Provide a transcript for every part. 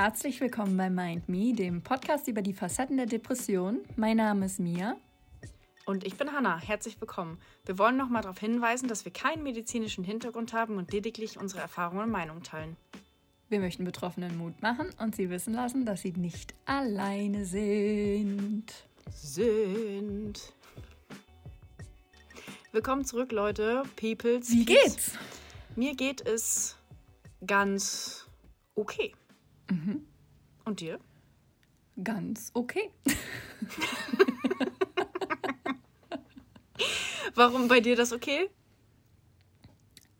Herzlich willkommen bei Mind Me, dem Podcast über die Facetten der Depression. Mein Name ist Mia. Und ich bin Hanna. Herzlich willkommen. Wir wollen nochmal darauf hinweisen, dass wir keinen medizinischen Hintergrund haben und lediglich unsere Erfahrungen und Meinungen teilen. Wir möchten Betroffenen Mut machen und sie wissen lassen, dass sie nicht alleine sind. Sind. Willkommen zurück, Leute. Peoples. Wie geht's? Mir geht es ganz okay. Mhm. Und dir? Ganz okay. Warum bei dir das okay?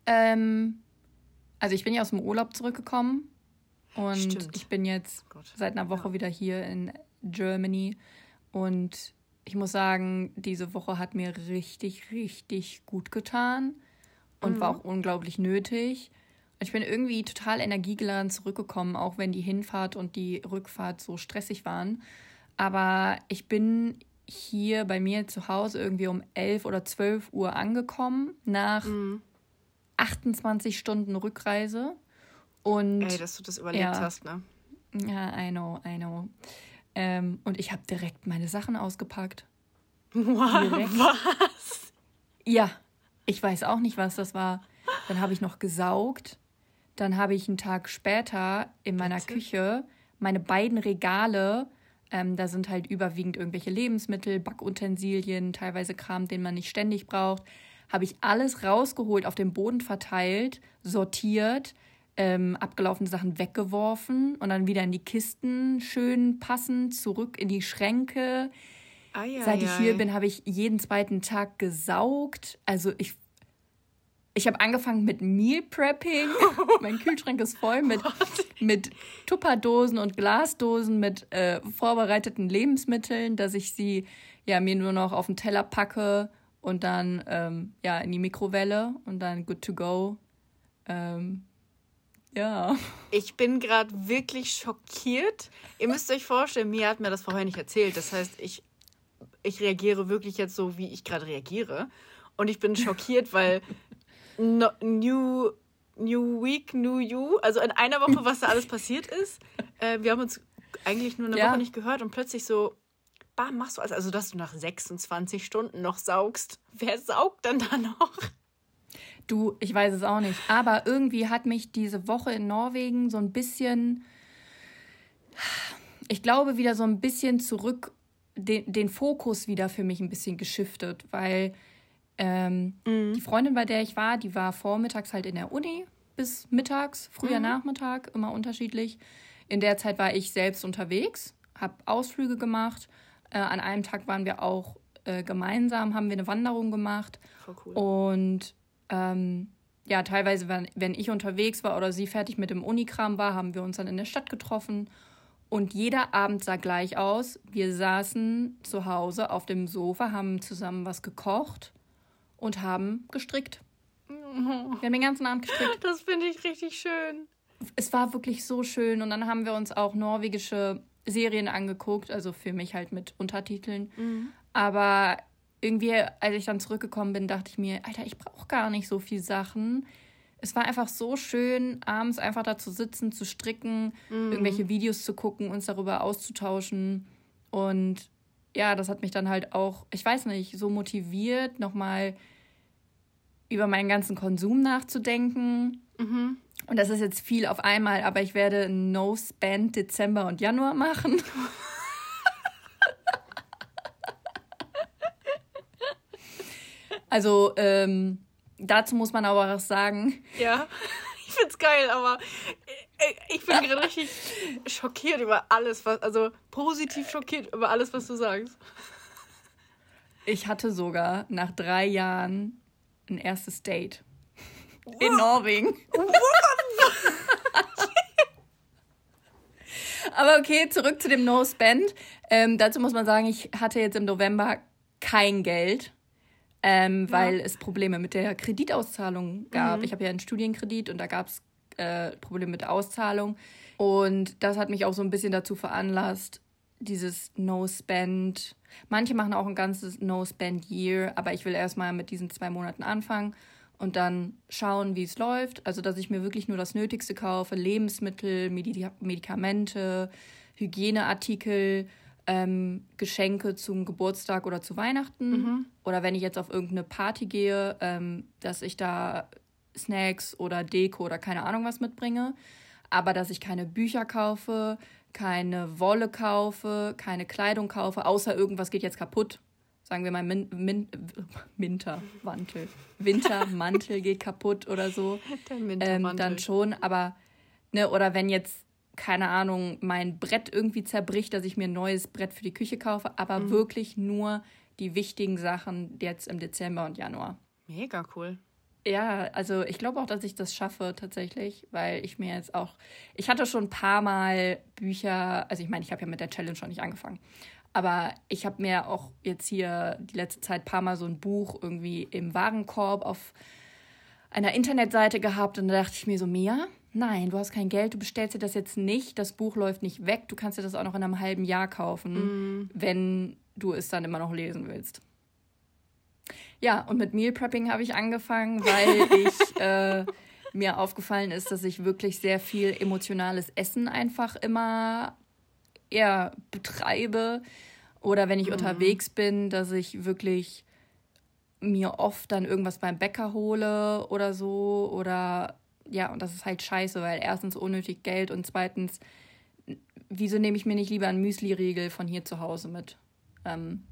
Ähm, also ich bin ja aus dem Urlaub zurückgekommen und Stimmt. ich bin jetzt Oh seit einer Woche Ja. wieder hier in Germany und ich muss sagen, diese Woche hat mir richtig, richtig gut getan und Mhm. war auch unglaublich nötig. Ich bin irgendwie total energiegeladen zurückgekommen, auch wenn die Hinfahrt und die Rückfahrt so stressig waren. Aber ich bin hier bei mir zu Hause irgendwie um 11 oder 12 Uhr angekommen, nach Mhm. 28 Stunden Rückreise. Und Ey, dass du das überlebt Ja. hast, ne? ja, I know, I know. Ähm, und ich habe direkt meine Sachen ausgepackt. Wow, Direkt. was? Ja, ich weiß auch nicht, was das war. Dann habe ich noch gesaugt. Dann habe ich einen Tag später in meiner Bitte? Küche meine beiden Regale, ähm, da sind halt überwiegend irgendwelche Lebensmittel, Backutensilien, teilweise Kram, den man nicht ständig braucht, habe ich alles rausgeholt, auf dem Boden verteilt, sortiert, ähm, abgelaufene Sachen weggeworfen und dann wieder in die Kisten schön passend, zurück in die Schränke. Ei, ei, Seit ich hier bin, habe ich jeden zweiten Tag gesaugt. Also ich, ich habe angefangen mit Meal Prepping. mein Kühlschrank ist voll mit, mit Tupperdosen und Glasdosen mit äh, vorbereiteten Lebensmitteln, dass ich sie ja mir nur noch auf den Teller packe und dann ähm, ja in die Mikrowelle und dann good to go. Ähm, ja. Ich bin gerade wirklich schockiert. Ihr müsst euch vorstellen, Mia hat mir das vorher nicht erzählt. Das heißt, ich, ich reagiere wirklich jetzt so, wie ich gerade reagiere. Und ich bin schockiert, weil no, New, new Week, New You, also in einer Woche, was da alles passiert ist. Äh, wir haben uns eigentlich nur eine Ja. Woche nicht gehört und plötzlich so, bam, machst du alles. Also, dass du nach 26 Stunden noch saugst. Wer saugt denn da noch? Du, ich weiß es auch nicht. Aber irgendwie hat mich diese Woche in Norwegen so ein bisschen, ich glaube, wieder so ein bisschen zurück, den, den Fokus wieder für mich ein bisschen geschiftet, weil ähm, die Freundin, bei der ich war, die war vormittags halt in der Uni bis mittags, früher Nachmittag, immer unterschiedlich. In der Zeit war ich selbst unterwegs, habe Ausflüge gemacht. Äh, an einem Tag waren wir auch äh, gemeinsam, haben wir eine Wanderung gemacht. Voll cool. Und ähm, ja, teilweise, wenn, wenn ich unterwegs war oder sie fertig mit dem Unikram war, haben wir uns dann in der Stadt getroffen. Und jeder Abend sah gleich aus. Wir saßen zu Hause auf dem Sofa, haben zusammen was gekocht und haben gestrickt. Wir haben den ganzen Abend gestrickt. Das finde ich richtig schön. Es war wirklich so schön. Und dann haben wir uns auch norwegische Serien angeguckt, also für mich halt mit Untertiteln. Aber irgendwie, als ich dann zurückgekommen bin, dachte ich mir, Alter, ich brauche gar nicht so viel Sachen. Es war einfach so schön, abends einfach da zu sitzen, zu stricken, irgendwelche Videos zu gucken, uns darüber auszutauschen. Und ja, das hat mich dann halt auch, ich weiß nicht, so motiviert, nochmal über meinen ganzen Konsum nachzudenken. Und das ist jetzt viel auf einmal, aber ich werde No-Spend Dezember und Januar machen. also ähm, dazu muss man aber auch sagen, Ja, ich find's geil, aber ich- bin gerade richtig schockiert über alles, was, also positiv schockiert über alles, was du sagst. ich hatte sogar nach drei Jahren ein erstes Date in Norwegen. Aber okay, zurück zu dem No-Spend. Ähm, dazu muss man sagen, ich hatte jetzt im November kein Geld, ähm, weil es Probleme mit der Kreditauszahlung gab. Ich habe ja einen Studienkredit und da gab es äh, Probleme mit der Auszahlung. Und das hat mich auch so ein bisschen dazu veranlasst, dieses No-Spend. Manche machen auch ein ganzes No-Spend-Year, aber ich will erstmal mit diesen zwei Monaten anfangen. und dann schauen, wie es läuft. Also, dass ich mir wirklich nur das Nötigste kaufe: Lebensmittel, Medi Medikamente, Hygieneartikel, ähm, Geschenke zum Geburtstag oder zu Weihnachten. Mhm. Oder wenn ich jetzt auf irgendeine Party gehe, ähm, dass ich da Snacks oder Deko oder keine Ahnung was mitbringe. Aber dass ich keine Bücher kaufe, keine Wolle kaufe, keine Kleidung kaufe, außer irgendwas geht jetzt kaputt. Sagen wir mal Min Min Wintermantel. Wintermantel geht kaputt oder so. Ähm, dann schon, aber ne, oder wenn jetzt keine Ahnung, mein Brett irgendwie zerbricht, dass ich mir ein neues Brett für die Küche kaufe, aber mhm. wirklich nur die wichtigen Sachen jetzt im Dezember und Januar. Mega cool. Ja, also ich glaube auch, dass ich das schaffe tatsächlich, weil ich mir jetzt auch, ich hatte schon ein paar Mal Bücher, also ich meine, ich habe ja mit der Challenge schon nicht angefangen, aber ich habe mir auch jetzt hier die letzte Zeit ein paar Mal so ein Buch irgendwie im Warenkorb auf einer Internetseite gehabt und da dachte ich mir so, Mia, nein, du hast kein Geld, du bestellst dir das jetzt nicht, das Buch läuft nicht weg, du kannst dir das auch noch in einem halben Jahr kaufen, mm. wenn du es dann immer noch lesen willst. Ja, und mit Meal Prepping habe ich angefangen, weil ich äh, mir aufgefallen ist, dass ich wirklich sehr viel emotionales Essen einfach immer eher betreibe. Oder wenn ich mm. unterwegs bin, dass ich wirklich mir oft dann irgendwas beim Bäcker hole oder so oder ja, und das ist halt scheiße, weil erstens unnötig Geld und zweitens, wieso nehme ich mir nicht lieber einen Müsli-Riegel von hier zu Hause mit? Ähm,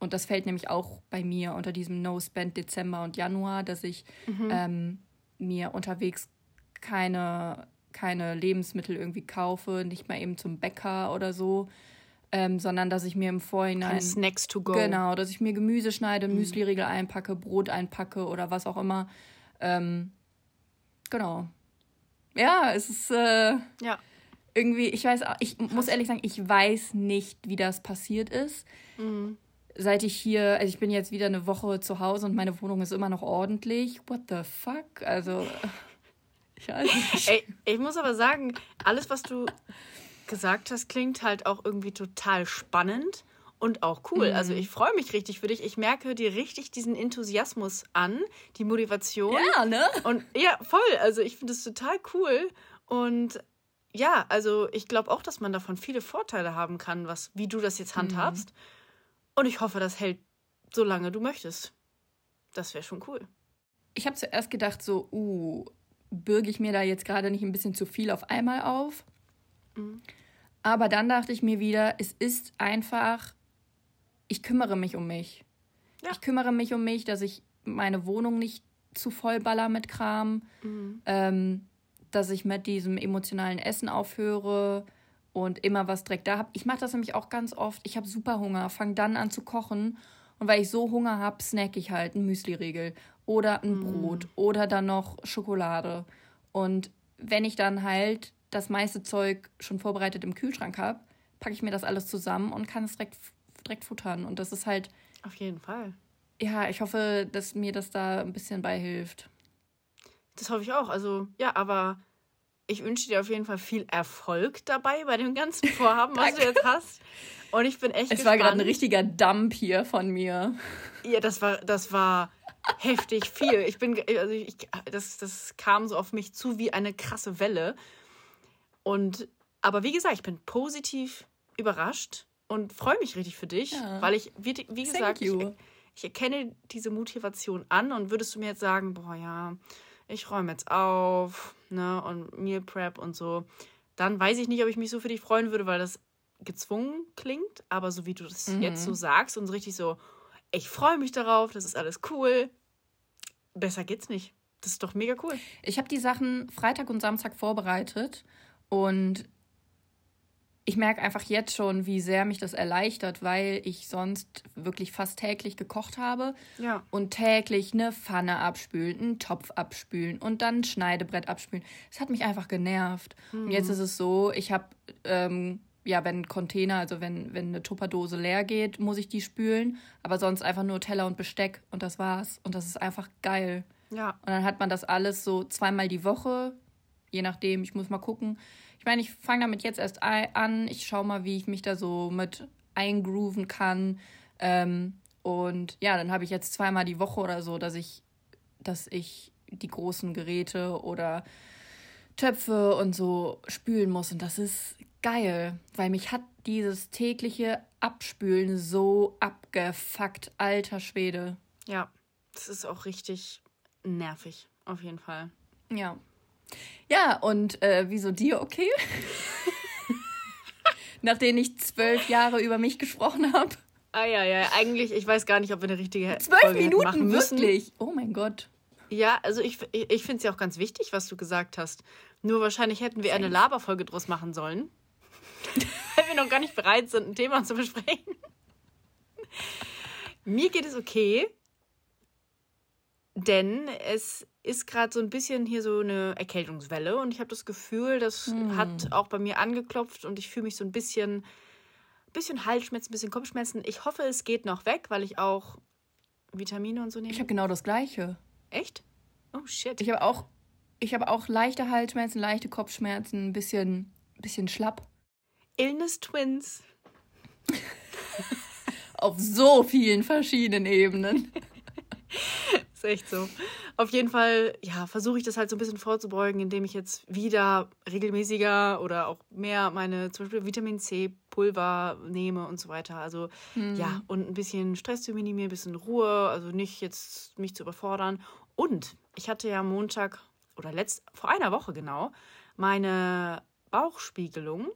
und das fällt nämlich auch bei mir unter diesem No-Spend Dezember und Januar, dass ich mhm. ähm, mir unterwegs keine, keine Lebensmittel irgendwie kaufe, nicht mal eben zum Bäcker oder so. Ähm, sondern dass ich mir im Vorhinein. Keine Snacks to go. Genau, dass ich mir Gemüse schneide, mhm. Müsli-Riegel einpacke, Brot einpacke oder was auch immer. Ähm, Genau. Ja, es ist äh, ja. irgendwie, ich weiß, ich muss ehrlich sagen, ich weiß nicht, wie das passiert ist. Mhm. Seit ich hier, also ich bin jetzt wieder eine Woche zu Hause und meine Wohnung ist immer noch ordentlich. What the fuck? Also, ich weiß nicht. Ey, ich muss aber sagen, alles, was du gesagt hast, klingt halt auch irgendwie total spannend und auch cool. Also mhm. Also ich freue mich richtig für dich. Ich merke dir richtig diesen Enthusiasmus an, die Motivation. Ja, ne? Und ja, voll. Also ich finde es total cool. Und ja, also ich glaube auch, dass man davon viele Vorteile haben kann, was, wie du das jetzt handhabst. Mhm. Und ich hoffe, das hält so lange du möchtest. Das wäre schon cool. Ich habe zuerst gedacht, so, uh, bürge ich mir da jetzt gerade nicht ein bisschen zu viel auf einmal auf? Mhm. Aber dann dachte ich mir wieder, es ist einfach ich kümmere mich um mich. Ja. Ich kümmere mich um mich, dass ich meine Wohnung nicht zu voll baller mit Kram, mhm. ähm, dass ich mit diesem emotionalen Essen aufhöre und immer was direkt da habe. Ich mache das nämlich auch ganz oft. Ich habe super Hunger, fange dann an zu kochen und weil ich so Hunger habe, snack ich halt einen Müsli-Riegel oder ein mhm. Brot oder dann noch Schokolade. Und wenn ich dann halt das meiste Zeug schon vorbereitet im Kühlschrank habe, packe ich mir das alles zusammen und kann es direkt direkt futtern. Und das ist halt. Auf jeden Fall. Ja, ich hoffe, dass mir das da ein bisschen beihilft. Das hoffe ich auch. Also, ja, aber ich wünsche dir auf jeden Fall viel Erfolg dabei bei dem ganzen Vorhaben, was du jetzt hast. Und ich bin echt. Es gespannt. war gerade ein richtiger Dump hier von mir. Ja, das war, das war heftig viel. Ich bin, also ich, das, das kam so auf mich zu wie eine krasse Welle. Und, aber wie gesagt, ich bin positiv überrascht und freue mich richtig für dich, ja. weil ich, wie, wie gesagt, ich, ich, erkenne diese Motivation an und würdest du mir jetzt sagen, boah, ja, ich räume jetzt auf, ne, und Meal Prep und so, dann weiß ich nicht, ob ich mich so für dich freuen würde, weil das gezwungen klingt, aber so wie du das mhm. jetzt so sagst und so richtig so, ich freue mich darauf, das ist alles cool, besser geht's nicht. Das ist doch mega cool. Ich habe die Sachen Freitag und Samstag vorbereitet und ich merke einfach jetzt schon, wie sehr mich das erleichtert, weil ich sonst wirklich fast täglich gekocht habe. Ja. Und täglich eine Pfanne abspülen, einen Topf abspülen und dann ein Schneidebrett abspülen. Das hat mich einfach genervt. Mhm. Und jetzt ist es so, ich habe, ähm, ja, wenn ein Container, also wenn, wenn eine Tupperdose leer geht, muss ich die spülen. Aber sonst einfach nur Teller und Besteck und das war's. Und das ist einfach geil. Ja. Und dann hat man das alles so zweimal die Woche, je nachdem, ich muss mal gucken ich meine, ich fange damit jetzt erst an. Ich schaue mal, wie ich mich da so mit eingrooven kann. Ähm, und ja, dann habe ich jetzt zweimal die Woche oder so, dass ich dass ich die großen Geräte oder Töpfe und so spülen muss. Und das ist geil, weil mich hat dieses tägliche Abspülen so abgefuckt, alter Schwede. Ja, das ist auch richtig nervig, auf jeden Fall. Ja. Ja, und äh, wieso dir okay? Nachdem ich zwölf Jahre über mich gesprochen habe. Ah ja, ja, eigentlich, ich weiß gar nicht, ob wir eine richtige Zwölf Folge Minuten wirklich? Oh mein Gott. Ja, also ich, ich finde es ja auch ganz wichtig, was du gesagt hast. Nur wahrscheinlich hätten wir eine Laberfolge draus machen sollen. Weil wir noch gar nicht bereit sind, ein Thema zu besprechen. Mir geht es okay, denn es ist gerade so ein bisschen hier so eine Erkältungswelle und ich habe das Gefühl, das hm. hat auch bei mir angeklopft und ich fühle mich so ein bisschen, bisschen Halsschmerzen, ein bisschen Kopfschmerzen. Ich hoffe, es geht noch weg, weil ich auch Vitamine und so nehme. Ich habe genau das Gleiche. Echt? Oh shit. Ich habe auch, ich habe auch leichte Halsschmerzen, leichte Kopfschmerzen, ein bisschen, bisschen schlapp. Illness Twins. Auf so vielen verschiedenen Ebenen. ist echt so. Auf jeden Fall, ja, versuche ich das halt so ein bisschen vorzubeugen, indem ich jetzt wieder regelmäßiger oder auch mehr meine zum Beispiel Vitamin C Pulver nehme und so weiter. Also hm. ja, und ein bisschen Stress zu minimieren, ein bisschen Ruhe, also nicht jetzt mich zu überfordern. Und ich hatte ja Montag oder letzt vor einer Woche genau meine Bauchspiegelung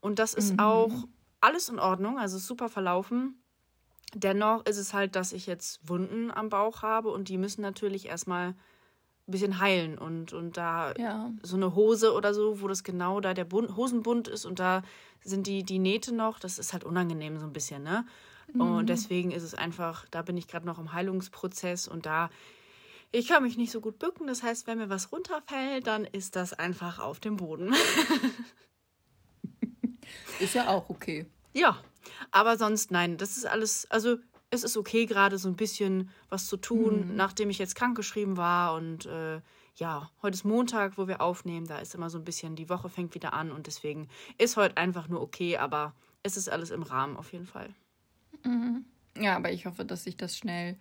und das ist mhm. auch alles in Ordnung, also super verlaufen. Dennoch ist es halt, dass ich jetzt Wunden am Bauch habe und die müssen natürlich erstmal ein bisschen heilen. Und, und da ja. so eine Hose oder so, wo das genau da der Bund, Hosenbund ist und da sind die, die Nähte noch, das ist halt unangenehm so ein bisschen, ne? Mhm. Und deswegen ist es einfach, da bin ich gerade noch im Heilungsprozess und da, ich kann mich nicht so gut bücken. Das heißt, wenn mir was runterfällt, dann ist das einfach auf dem Boden. ist ja auch okay. Ja, aber sonst nein, das ist alles, also es ist okay, gerade so ein bisschen was zu tun, mhm. nachdem ich jetzt krankgeschrieben war. Und äh, ja, heute ist Montag, wo wir aufnehmen. Da ist immer so ein bisschen, die Woche fängt wieder an und deswegen ist heute einfach nur okay, aber es ist alles im Rahmen auf jeden Fall. Mhm. Ja, aber ich hoffe, dass sich das schnell,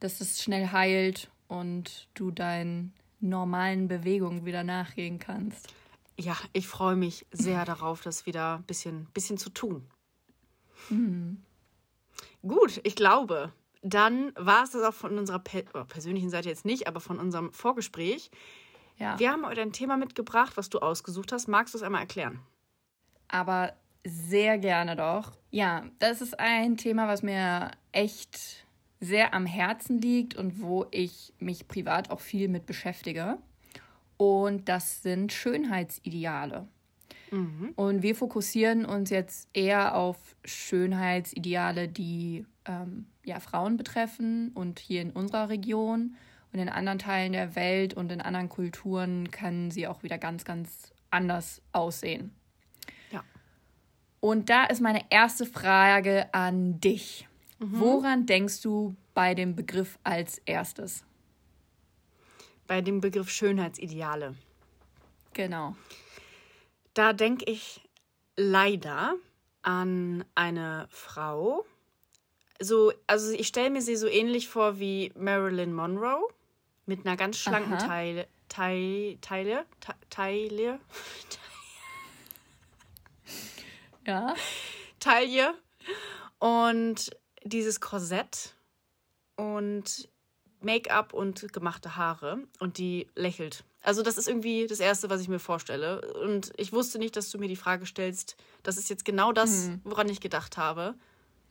dass es schnell heilt und du deinen normalen Bewegungen wieder nachgehen kannst. Ja, ich freue mich sehr darauf, das wieder ein bisschen, bisschen zu tun. Mhm. Gut, ich glaube, dann war es das auch von unserer per oh, persönlichen Seite jetzt nicht, aber von unserem Vorgespräch. Ja. Wir haben heute ein Thema mitgebracht, was du ausgesucht hast. Magst du es einmal erklären? Aber sehr gerne doch. Ja, das ist ein Thema, was mir echt sehr am Herzen liegt und wo ich mich privat auch viel mit beschäftige. Und das sind Schönheitsideale. Mhm. Und wir fokussieren uns jetzt eher auf Schönheitsideale, die ähm, ja, Frauen betreffen und hier in unserer Region und in anderen Teilen der Welt und in anderen Kulturen können sie auch wieder ganz, ganz anders aussehen. Ja. Und da ist meine erste Frage an dich. Mhm. Woran denkst du bei dem Begriff als erstes? Bei dem Begriff Schönheitsideale. Genau. Da denke ich leider an eine Frau. So, also ich stelle mir sie so ähnlich vor wie Marilyn Monroe mit einer ganz schlanken Teile, Teile, Teile, Teile, ja, Taille und dieses Korsett. Und Make-up und gemachte Haare und die lächelt also das ist irgendwie das Erste, was ich mir vorstelle. Und ich wusste nicht, dass du mir die Frage stellst. Das ist jetzt genau das, mhm. woran ich gedacht habe.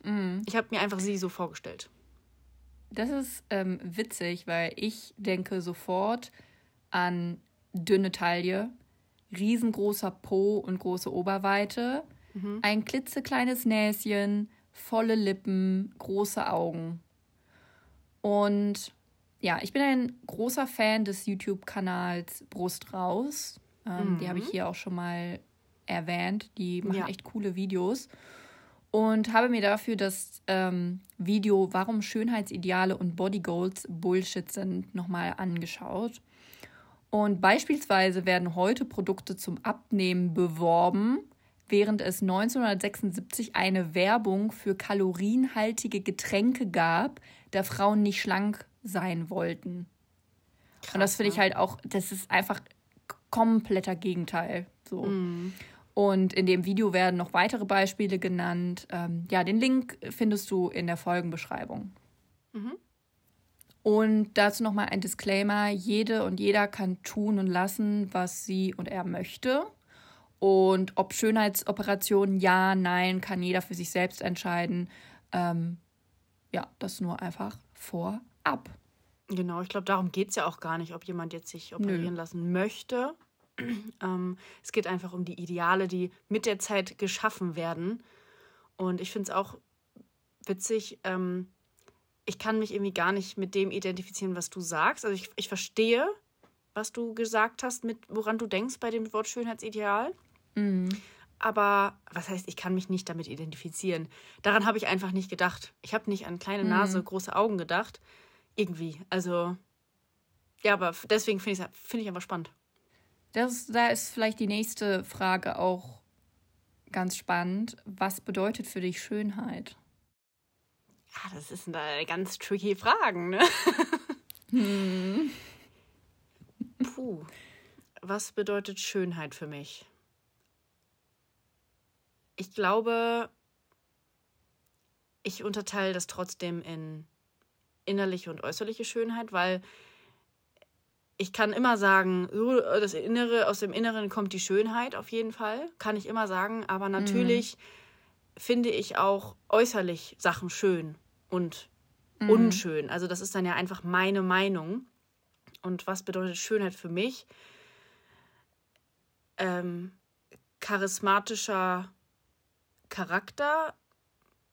Mhm. Ich habe mir einfach sie so vorgestellt. Das ist ähm, witzig, weil ich denke sofort an dünne Taille, riesengroßer Po und große Oberweite, mhm. ein klitzekleines Näschen, volle Lippen, große Augen. Und ja, ich bin ein großer Fan des YouTube-Kanals Brust raus. Ähm, mhm. Die habe ich hier auch schon mal erwähnt. Die machen ja. echt coole Videos. Und habe mir dafür das ähm, Video Warum Schönheitsideale und Bodygoals Bullshit sind nochmal angeschaut. Und beispielsweise werden heute Produkte zum Abnehmen beworben, während es 1976 eine Werbung für kalorienhaltige Getränke gab, da Frauen nicht schlank sein wollten. Krass, und das finde ich halt auch, das ist einfach kompletter Gegenteil. So. Mhm. Und in dem Video werden noch weitere Beispiele genannt. Ähm, ja, den Link findest du in der Folgenbeschreibung. Mhm. Und dazu nochmal ein Disclaimer. Jede und jeder kann tun und lassen, was sie und er möchte. Und ob Schönheitsoperationen ja, nein, kann jeder für sich selbst entscheiden. Ähm, ja, das nur einfach vorab. Genau, ich glaube, darum geht es ja auch gar nicht, ob jemand jetzt sich operieren Nö. lassen möchte. ähm, es geht einfach um die Ideale, die mit der Zeit geschaffen werden. Und ich finde es auch witzig, ähm, ich kann mich irgendwie gar nicht mit dem identifizieren, was du sagst. Also ich, ich verstehe, was du gesagt hast, mit woran du denkst bei dem Wort Schönheitsideal. Mhm. Aber was heißt, ich kann mich nicht damit identifizieren? Daran habe ich einfach nicht gedacht. Ich habe nicht an kleine Nase, mhm. große Augen gedacht. Irgendwie. Also, ja, aber deswegen finde ich es find ich einfach spannend. Das, da ist vielleicht die nächste Frage auch ganz spannend. Was bedeutet für dich Schönheit? Ja, das ist eine ganz tricky Fragen, ne? Hm. Puh. Was bedeutet Schönheit für mich? Ich glaube, ich unterteile das trotzdem in innerliche und äußerliche Schönheit, weil ich kann immer sagen, das Innere, aus dem Inneren kommt die Schönheit auf jeden Fall, kann ich immer sagen, aber natürlich mhm. finde ich auch äußerlich Sachen schön und mhm. unschön. Also das ist dann ja einfach meine Meinung. Und was bedeutet Schönheit für mich? Ähm, charismatischer Charakter,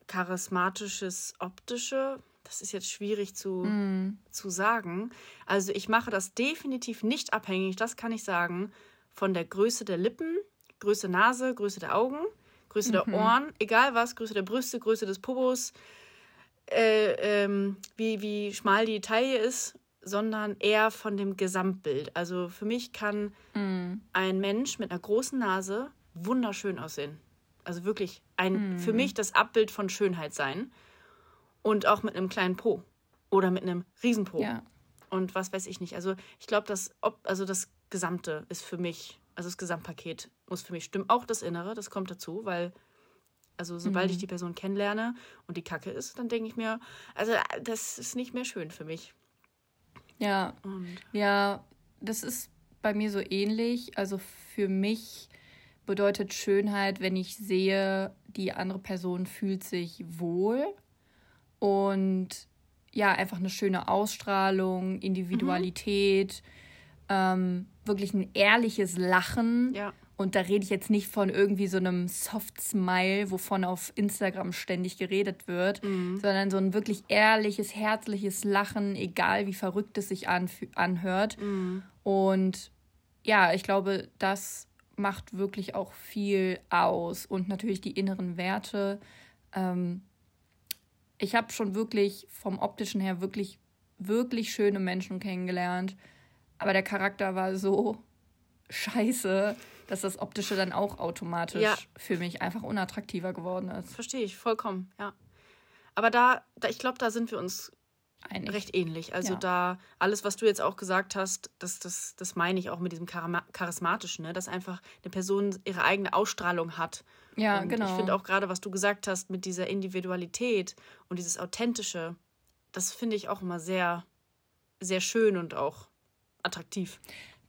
charismatisches Optische, das ist jetzt schwierig zu, mm. zu sagen. Also ich mache das definitiv nicht abhängig, das kann ich sagen, von der Größe der Lippen, Größe Nase, Größe der Augen, Größe mhm. der Ohren, egal was, Größe der Brüste, Größe des Popos, äh, ähm, wie, wie schmal die Taille ist, sondern eher von dem Gesamtbild. Also für mich kann mm. ein Mensch mit einer großen Nase wunderschön aussehen. Also wirklich ein, mm. für mich das Abbild von Schönheit sein. Und auch mit einem kleinen Po oder mit einem Riesenpo. Ja. Und was weiß ich nicht. Also ich glaube, das, also das Gesamte ist für mich, also das Gesamtpaket muss für mich stimmen. Auch das Innere, das kommt dazu, weil also sobald mhm. ich die Person kennenlerne und die Kacke ist, dann denke ich mir, also das ist nicht mehr schön für mich. Ja. Und ja, das ist bei mir so ähnlich. Also für mich bedeutet Schönheit, wenn ich sehe, die andere Person fühlt sich wohl und ja, einfach eine schöne Ausstrahlung, Individualität, mhm. ähm, wirklich ein ehrliches Lachen. Ja. Und da rede ich jetzt nicht von irgendwie so einem Soft-Smile, wovon auf Instagram ständig geredet wird, mhm. sondern so ein wirklich ehrliches, herzliches Lachen, egal wie verrückt es sich anhört. Mhm. Und ja, ich glaube, das macht wirklich auch viel aus. Und natürlich die inneren Werte. Ähm, ich habe schon wirklich vom optischen her wirklich, wirklich schöne Menschen kennengelernt. Aber der Charakter war so scheiße, dass das Optische dann auch automatisch ja. für mich einfach unattraktiver geworden ist. Verstehe ich vollkommen, ja. Aber da, da ich glaube, da sind wir uns Einig. recht ähnlich. Also ja. da, alles, was du jetzt auch gesagt hast, das, das, das meine ich auch mit diesem Charismatischen, ne? dass einfach eine Person ihre eigene Ausstrahlung hat. Ja, und genau. Ich finde auch gerade, was du gesagt hast mit dieser Individualität und dieses Authentische, das finde ich auch immer sehr, sehr schön und auch attraktiv.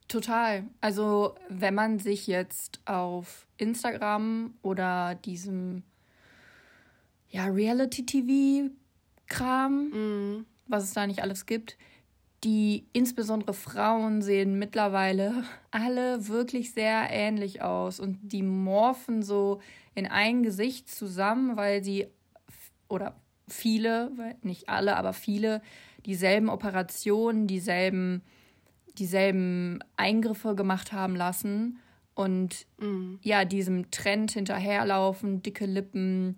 Total. Also wenn man sich jetzt auf Instagram oder diesem ja, Reality-TV-Kram mm was es da nicht alles gibt. Die insbesondere Frauen sehen mittlerweile alle wirklich sehr ähnlich aus und die morphen so in ein Gesicht zusammen, weil sie oder viele, nicht alle, aber viele dieselben Operationen, dieselben, dieselben Eingriffe gemacht haben lassen und mhm. ja, diesem Trend hinterherlaufen, dicke Lippen,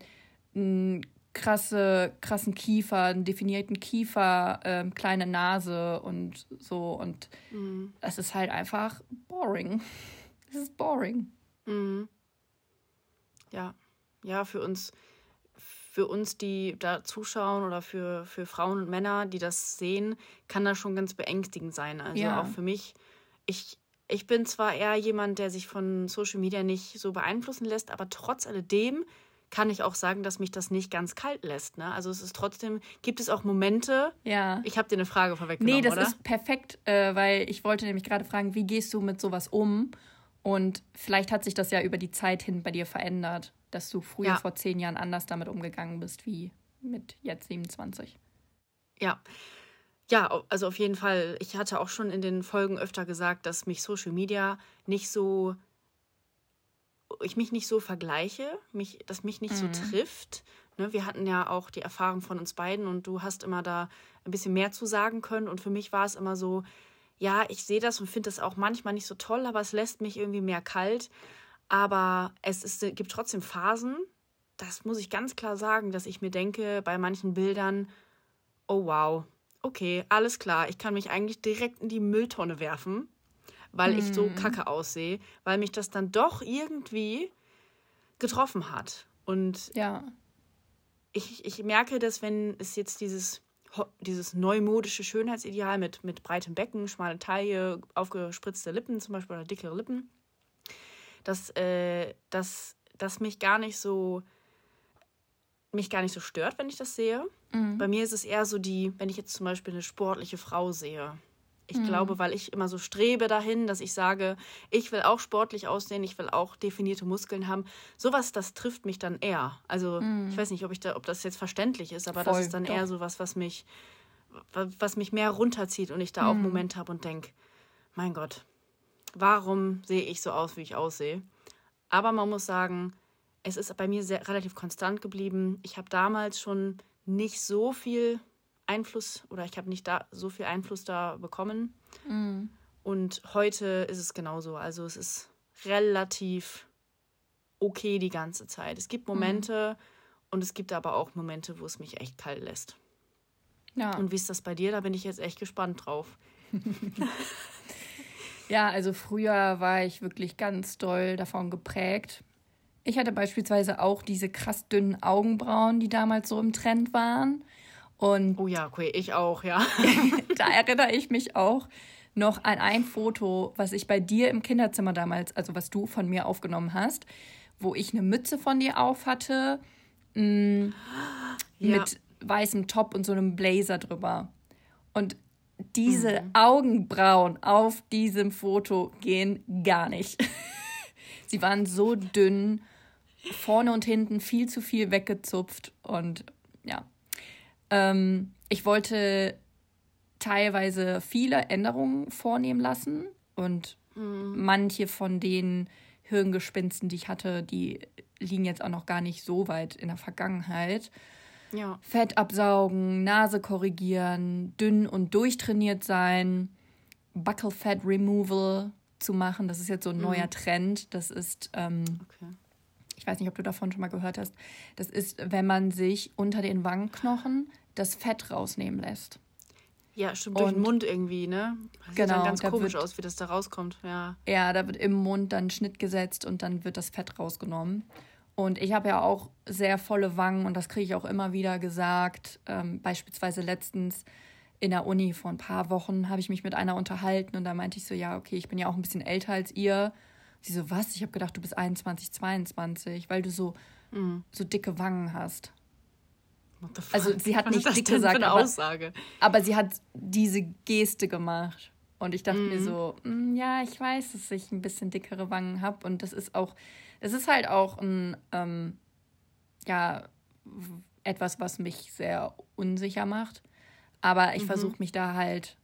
krasse, krassen Kiefer, einen definierten Kiefer, ähm, kleine Nase und so. Und mhm. es ist halt einfach boring. Es ist boring. Mhm. Ja, ja, für uns, für uns, die da zuschauen oder für, für Frauen und Männer, die das sehen, kann das schon ganz beängstigend sein. Also ja. auch für mich, ich, ich bin zwar eher jemand, der sich von Social Media nicht so beeinflussen lässt, aber trotz alledem kann ich auch sagen, dass mich das nicht ganz kalt lässt. Ne? Also es ist trotzdem, gibt es auch Momente. Ja. Ich habe dir eine Frage vorweggenommen, Nee, das oder? ist perfekt, äh, weil ich wollte nämlich gerade fragen, wie gehst du mit sowas um? Und vielleicht hat sich das ja über die Zeit hin bei dir verändert, dass du früher ja. vor zehn Jahren anders damit umgegangen bist wie mit jetzt 27. Ja. Ja, also auf jeden Fall. Ich hatte auch schon in den Folgen öfter gesagt, dass mich Social Media nicht so ich mich nicht so vergleiche, mich, dass mich nicht mhm. so trifft. Ne, wir hatten ja auch die Erfahrung von uns beiden und du hast immer da ein bisschen mehr zu sagen können. Und für mich war es immer so, ja, ich sehe das und finde das auch manchmal nicht so toll, aber es lässt mich irgendwie mehr kalt. Aber es ist, gibt trotzdem Phasen, das muss ich ganz klar sagen, dass ich mir denke, bei manchen Bildern, oh wow, okay, alles klar, ich kann mich eigentlich direkt in die Mülltonne werfen weil mhm. ich so mhm. kacke aussehe, weil mich das dann doch irgendwie getroffen hat. Und ja. ich, ich merke, dass wenn es jetzt dieses, dieses neumodische Schönheitsideal mit, mit breitem Becken, schmale Taille, aufgespritzte Lippen zum Beispiel oder dickere Lippen, dass, äh, dass, dass mich gar nicht so mich gar nicht so stört, wenn ich das sehe. Mhm. Bei mir ist es eher so die, wenn ich jetzt zum Beispiel eine sportliche Frau sehe, ich mhm. glaube, weil ich immer so strebe dahin, dass ich sage, ich will auch sportlich aussehen, ich will auch definierte Muskeln haben. Sowas, das trifft mich dann eher. Also mhm. ich weiß nicht, ob ich da, ob das jetzt verständlich ist, aber Voll, das ist dann doch. eher sowas, was mich, was mich mehr runterzieht und ich da mhm. auch einen Moment habe und denke, mein Gott, warum sehe ich so aus, wie ich aussehe? Aber man muss sagen, es ist bei mir sehr, relativ konstant geblieben. Ich habe damals schon nicht so viel Einfluss oder ich habe nicht da so viel Einfluss da bekommen. Mhm. Und heute ist es genauso. Also es ist relativ okay die ganze Zeit. Es gibt mhm. Momente mhm. und es gibt aber auch Momente, wo es mich echt kalt lässt. Ja. Und wie ist das bei dir? Da bin ich jetzt echt gespannt drauf. ja, also früher war ich wirklich ganz doll davon geprägt. Ich hatte beispielsweise auch diese krass dünnen Augenbrauen, die damals so im Trend waren. Und oh ja, okay, ich auch, ja. da erinnere ich mich auch noch an ein Foto, was ich bei dir im Kinderzimmer damals, also was du von mir aufgenommen hast, wo ich eine Mütze von dir auf hatte, mh, mm, ja. mit weißem Top und so einem Blazer drüber. Und diese mhm. Augenbrauen auf diesem Foto gehen gar nicht. Sie waren so dünn, vorne und hinten viel zu viel weggezupft und ja, ähm, ich wollte teilweise viele Änderungen vornehmen lassen und mhm. manche von den Hirngespinsten, die ich hatte, die liegen jetzt auch noch gar nicht so weit in der Vergangenheit. Ja. Fett absaugen, Nase korrigieren, dünn und durchtrainiert sein, Buckle Fat Removal zu machen. Das ist jetzt so ein mhm. neuer Trend. Das ist ähm, okay ich weiß nicht, ob du davon schon mal gehört hast, das ist, wenn man sich unter den Wangenknochen das Fett rausnehmen lässt. Ja, stimmt, und durch den Mund irgendwie, ne? Das genau, sieht dann ganz da komisch wird, aus, wie das da rauskommt, ja. Ja, da wird im Mund dann Schnitt gesetzt und dann wird das Fett rausgenommen. Und ich habe ja auch sehr volle Wangen und das kriege ich auch immer wieder gesagt. Ähm, beispielsweise letztens in der Uni vor ein paar Wochen habe ich mich mit einer unterhalten und da meinte ich so, ja, okay, ich bin ja auch ein bisschen älter als ihr. Sie so, was? Ich habe gedacht, du bist 21, 22, weil du so, mhm. so dicke Wangen hast. Also sie hat was nicht dick gesagt, aber, Aussage? aber sie hat diese Geste gemacht. Und ich dachte mhm. mir so, mm, ja, ich weiß, dass ich ein bisschen dickere Wangen habe. Und das ist auch, das ist halt auch ein, ähm, ja, etwas, was mich sehr unsicher macht. Aber ich mhm. versuche mich da halt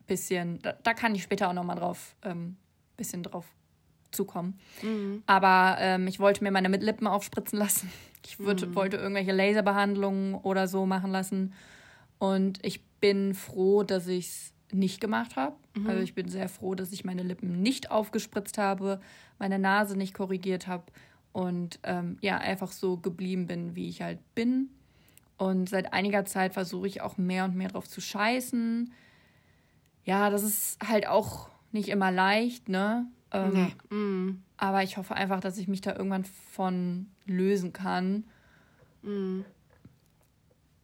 ein bisschen, da, da, kann ich später auch nochmal drauf, ähm, bisschen drauf zukommen. Mhm. Aber ähm, ich wollte mir meine Lippen aufspritzen lassen. Ich würd, mhm. wollte irgendwelche Laserbehandlungen oder so machen lassen. Und ich bin froh, dass ich es nicht gemacht habe. Mhm. Also ich bin sehr froh, dass ich meine Lippen nicht aufgespritzt habe, meine Nase nicht korrigiert habe und ähm, ja, einfach so geblieben bin, wie ich halt bin. Und seit einiger Zeit versuche ich auch mehr und mehr drauf zu scheißen. Ja, das ist halt auch nicht immer leicht, ne? Ähm, nee. mm. Aber ich hoffe einfach, dass ich mich da irgendwann von lösen kann. Mhm.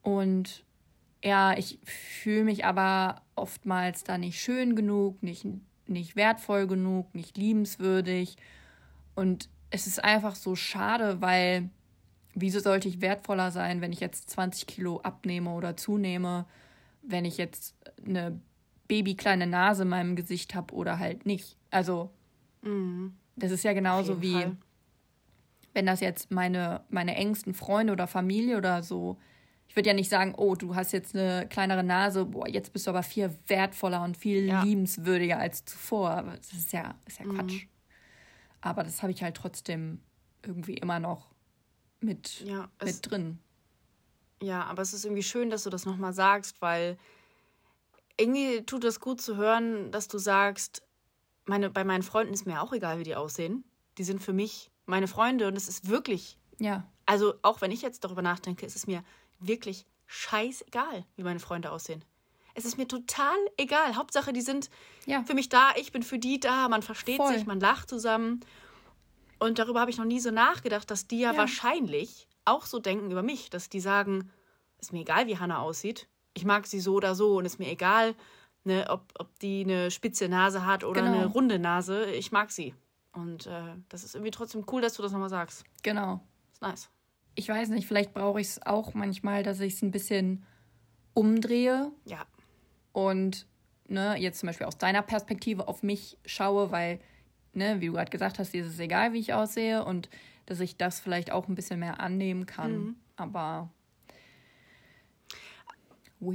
Und ja, ich fühle mich aber oftmals da nicht schön genug, nicht, nicht wertvoll genug, nicht liebenswürdig. Und es ist einfach so schade, weil wieso sollte ich wertvoller sein, wenn ich jetzt 20 Kilo abnehme oder zunehme, wenn ich jetzt eine babykleine Nase in meinem Gesicht habe oder halt nicht. Also, mhm. das ist ja genauso wie, Fall. wenn das jetzt meine, meine engsten Freunde oder Familie oder so ich würde ja nicht sagen, oh, du hast jetzt eine kleinere Nase, boah, jetzt bist du aber viel wertvoller und viel ja. liebenswürdiger als zuvor. Aber das ist ja, ist ja mhm. Quatsch. Aber das habe ich halt trotzdem irgendwie immer noch mit, ja, mit drin. Ja, aber es ist irgendwie schön, dass du das nochmal sagst, weil irgendwie tut das gut zu hören, dass du sagst, meine, bei meinen Freunden ist mir auch egal, wie die aussehen. Die sind für mich meine Freunde und es ist wirklich. Ja. Also, auch wenn ich jetzt darüber nachdenke, ist es mir wirklich scheißegal, wie meine Freunde aussehen. Es ist mir total egal. Hauptsache, die sind ja. für mich da, ich bin für die da, man versteht Voll. sich, man lacht zusammen. Und darüber habe ich noch nie so nachgedacht, dass die ja, ja, wahrscheinlich auch so denken über mich, dass die sagen, ist mir egal, wie Hannah aussieht. Ich mag sie so oder so und ist mir egal, ne, ob, ob die eine spitze Nase hat oder genau. eine runde Nase. Ich mag sie. Und äh, das ist irgendwie trotzdem cool, dass du das nochmal sagst. Genau. Ist nice ich weiß nicht, vielleicht brauche ich es auch manchmal, dass ich es ein bisschen umdrehe. Ja. Und ne, jetzt zum Beispiel aus deiner Perspektive auf mich schaue, weil, ne, wie du gerade gesagt hast, dir ist es egal, wie ich aussehe und dass ich das vielleicht auch ein bisschen mehr annehmen kann. Mhm. Aber.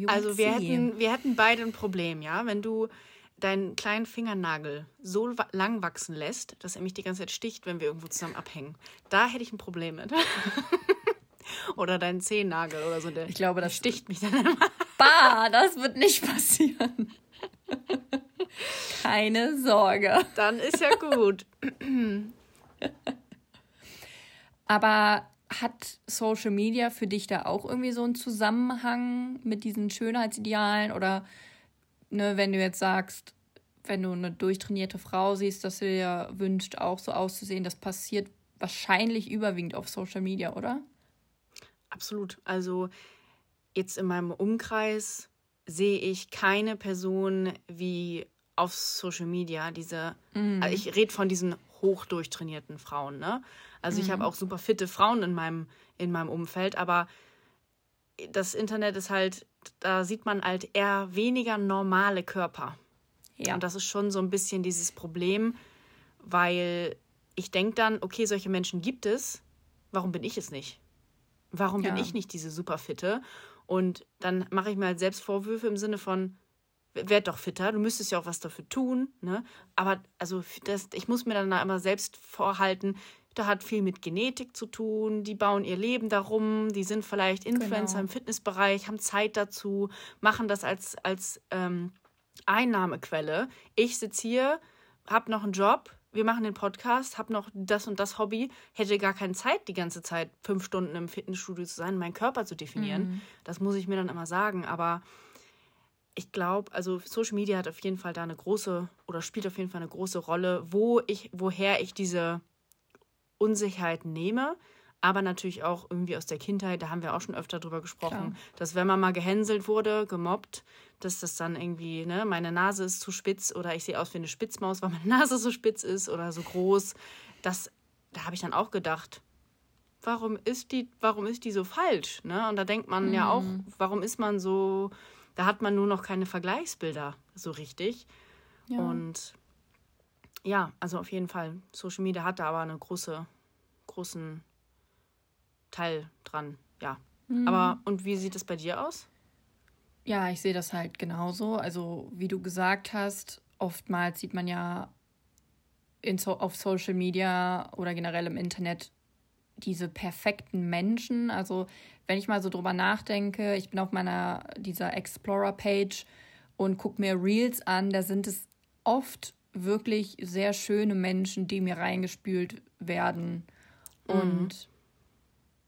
Also wir hätten, wir hätten beide ein Problem, ja. Wenn du deinen kleinen Fingernagel so lang wachsen lässt, dass er mich die ganze Zeit sticht, wenn wir irgendwo zusammen abhängen. Da hätte ich ein Problem mit. oder deinen Zehennagel oder so. Der, ich glaube, das sticht mich dann immer. Bah, das wird nicht passieren. Keine Sorge. Dann ist ja gut. Aber hat Social Media für dich da auch irgendwie so einen Zusammenhang mit diesen Schönheitsidealen oder ne, wenn du jetzt sagst, wenn du eine durchtrainierte Frau siehst, dass du dir wünscht, auch so auszusehen, das passiert wahrscheinlich überwiegend auf Social Media, oder? Absolut. Also jetzt in meinem Umkreis sehe ich keine Person wie auf Social Media diese, mhm. also ich rede von diesen hochdurchtrainierten Frauen, ne? Also mhm. ich habe auch super fitte Frauen in meinem, in meinem Umfeld, aber das Internet ist halt, da sieht man halt eher weniger normale Körper. Ja. Und das ist schon so ein bisschen dieses Problem, weil ich denke dann, okay, solche Menschen gibt es, warum bin ich es nicht? Warum ja. bin ich nicht diese Superfitte? Und dann mache ich mir halt selbst Vorwürfe im Sinne von, werd doch fitter, du müsstest ja auch was dafür tun. Ne? Aber also das, ich muss mir dann da immer selbst vorhalten, da hat viel mit Genetik zu tun, die bauen ihr Leben darum, die sind vielleicht Influencer genau. im Fitnessbereich, haben Zeit dazu, machen das als, als ähm, Einnahmequelle. Ich sitze hier, habe noch einen Job, wir machen den Podcast, habe noch das und das Hobby, hätte gar keine Zeit, die ganze Zeit fünf Stunden im Fitnessstudio zu sein, meinen Körper zu definieren. Mhm. Das muss ich mir dann immer sagen. Aber ich glaube, also Social Media hat auf jeden Fall da eine große oder spielt auf jeden Fall eine große Rolle, wo ich, woher ich diese Unsicherheit nehme aber natürlich auch irgendwie aus der Kindheit, da haben wir auch schon öfter drüber gesprochen, Klar. dass wenn man mal gehänselt wurde, gemobbt, dass das dann irgendwie, ne, meine Nase ist zu spitz oder ich sehe aus wie eine Spitzmaus, weil meine Nase so spitz ist oder so groß. Das, da habe ich dann auch gedacht, warum ist die, warum ist die so falsch? Ne? Und da denkt man mhm. ja auch, mhm. warum ist man so, da hat man nur noch keine Vergleichsbilder so richtig. Ja. Und ja, also auf jeden Fall, Social Media hat da aber eine große, großen Teil dran, ja. Mhm. Aber und wie sieht es bei dir aus? Ja, ich sehe das halt genauso. Also, wie du gesagt hast, oftmals sieht man ja in so auf Social Media oder generell im Internet diese perfekten Menschen. Also, wenn ich mal so drüber nachdenke, ich bin auf meiner dieser Explorer-Page und gucke mir Reels an, da sind es oft wirklich sehr schöne Menschen, die mir reingespült werden. Mhm. Und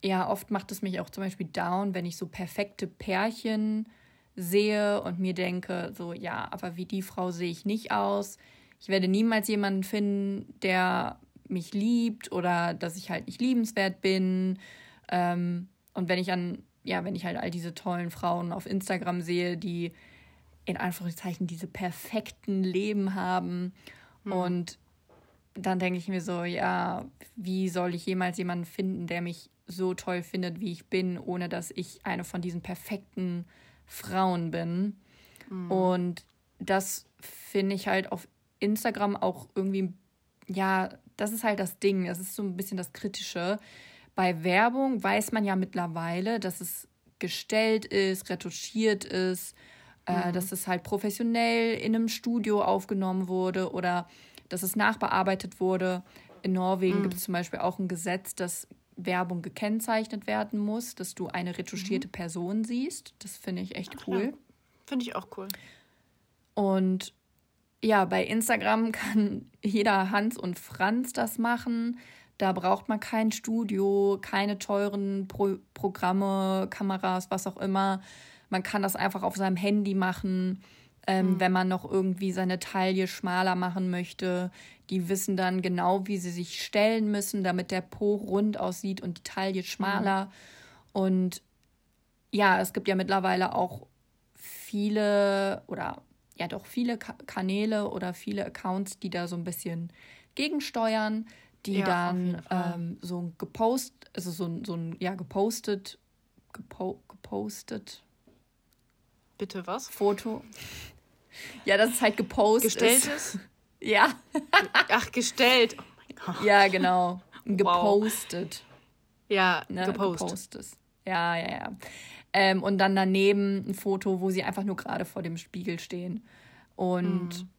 ja, oft macht es mich auch zum Beispiel down, wenn ich so perfekte Pärchen sehe und mir denke, so, ja, aber wie die Frau sehe ich nicht aus. Ich werde niemals jemanden finden, der mich liebt oder dass ich halt nicht liebenswert bin. Ähm, und wenn ich an, ja, wenn ich halt all diese tollen Frauen auf Instagram sehe, die in Anführungszeichen diese perfekten Leben haben mhm. und dann denke ich mir so, ja, wie soll ich jemals jemanden finden, der mich so toll findet, wie ich bin, ohne dass ich eine von diesen perfekten Frauen bin. Mhm. Und das finde ich halt auf Instagram auch irgendwie, ja, das ist halt das Ding. Es ist so ein bisschen das Kritische. Bei Werbung weiß man ja mittlerweile, dass es gestellt ist, retuschiert ist, äh, mhm. äh, dass es halt professionell in einem Studio aufgenommen wurde oder dass es nachbearbeitet wurde. In Norwegen mhm. gibt es zum Beispiel auch ein Gesetz, dass Werbung gekennzeichnet werden muss, dass du eine retuschierte mhm. Person siehst. Das finde ich echt cool. Finde ich auch cool. Und ja, bei Instagram kann jeder Hans und Franz das machen. Da braucht man kein Studio, keine teuren Pro Programme, Kameras, was auch immer. Man kann das einfach auf seinem Handy machen. Ähm, mhm. Wenn man noch irgendwie seine Taille schmaler machen möchte, die wissen dann genau, wie sie sich stellen müssen, damit der Po rund aussieht und die Taille schmaler. Mhm. Und ja, es gibt ja mittlerweile auch viele oder ja doch viele Ka Kanäle oder viele Accounts, die da so ein bisschen gegensteuern, die ja, dann ähm, so ein gepost, also so ein, so ein ja gepostet, gepo gepostet. Bitte was? Foto. Ja, das ist halt gepostet. Gestelltes? ja. Ach, gestellt. Oh mein Gott. Ja, genau. Gepostet. Wow. Ja, ne? gepostet. Ja, ja, ja. Ähm, und dann daneben ein Foto, wo sie einfach nur gerade vor dem Spiegel stehen. Und mhm.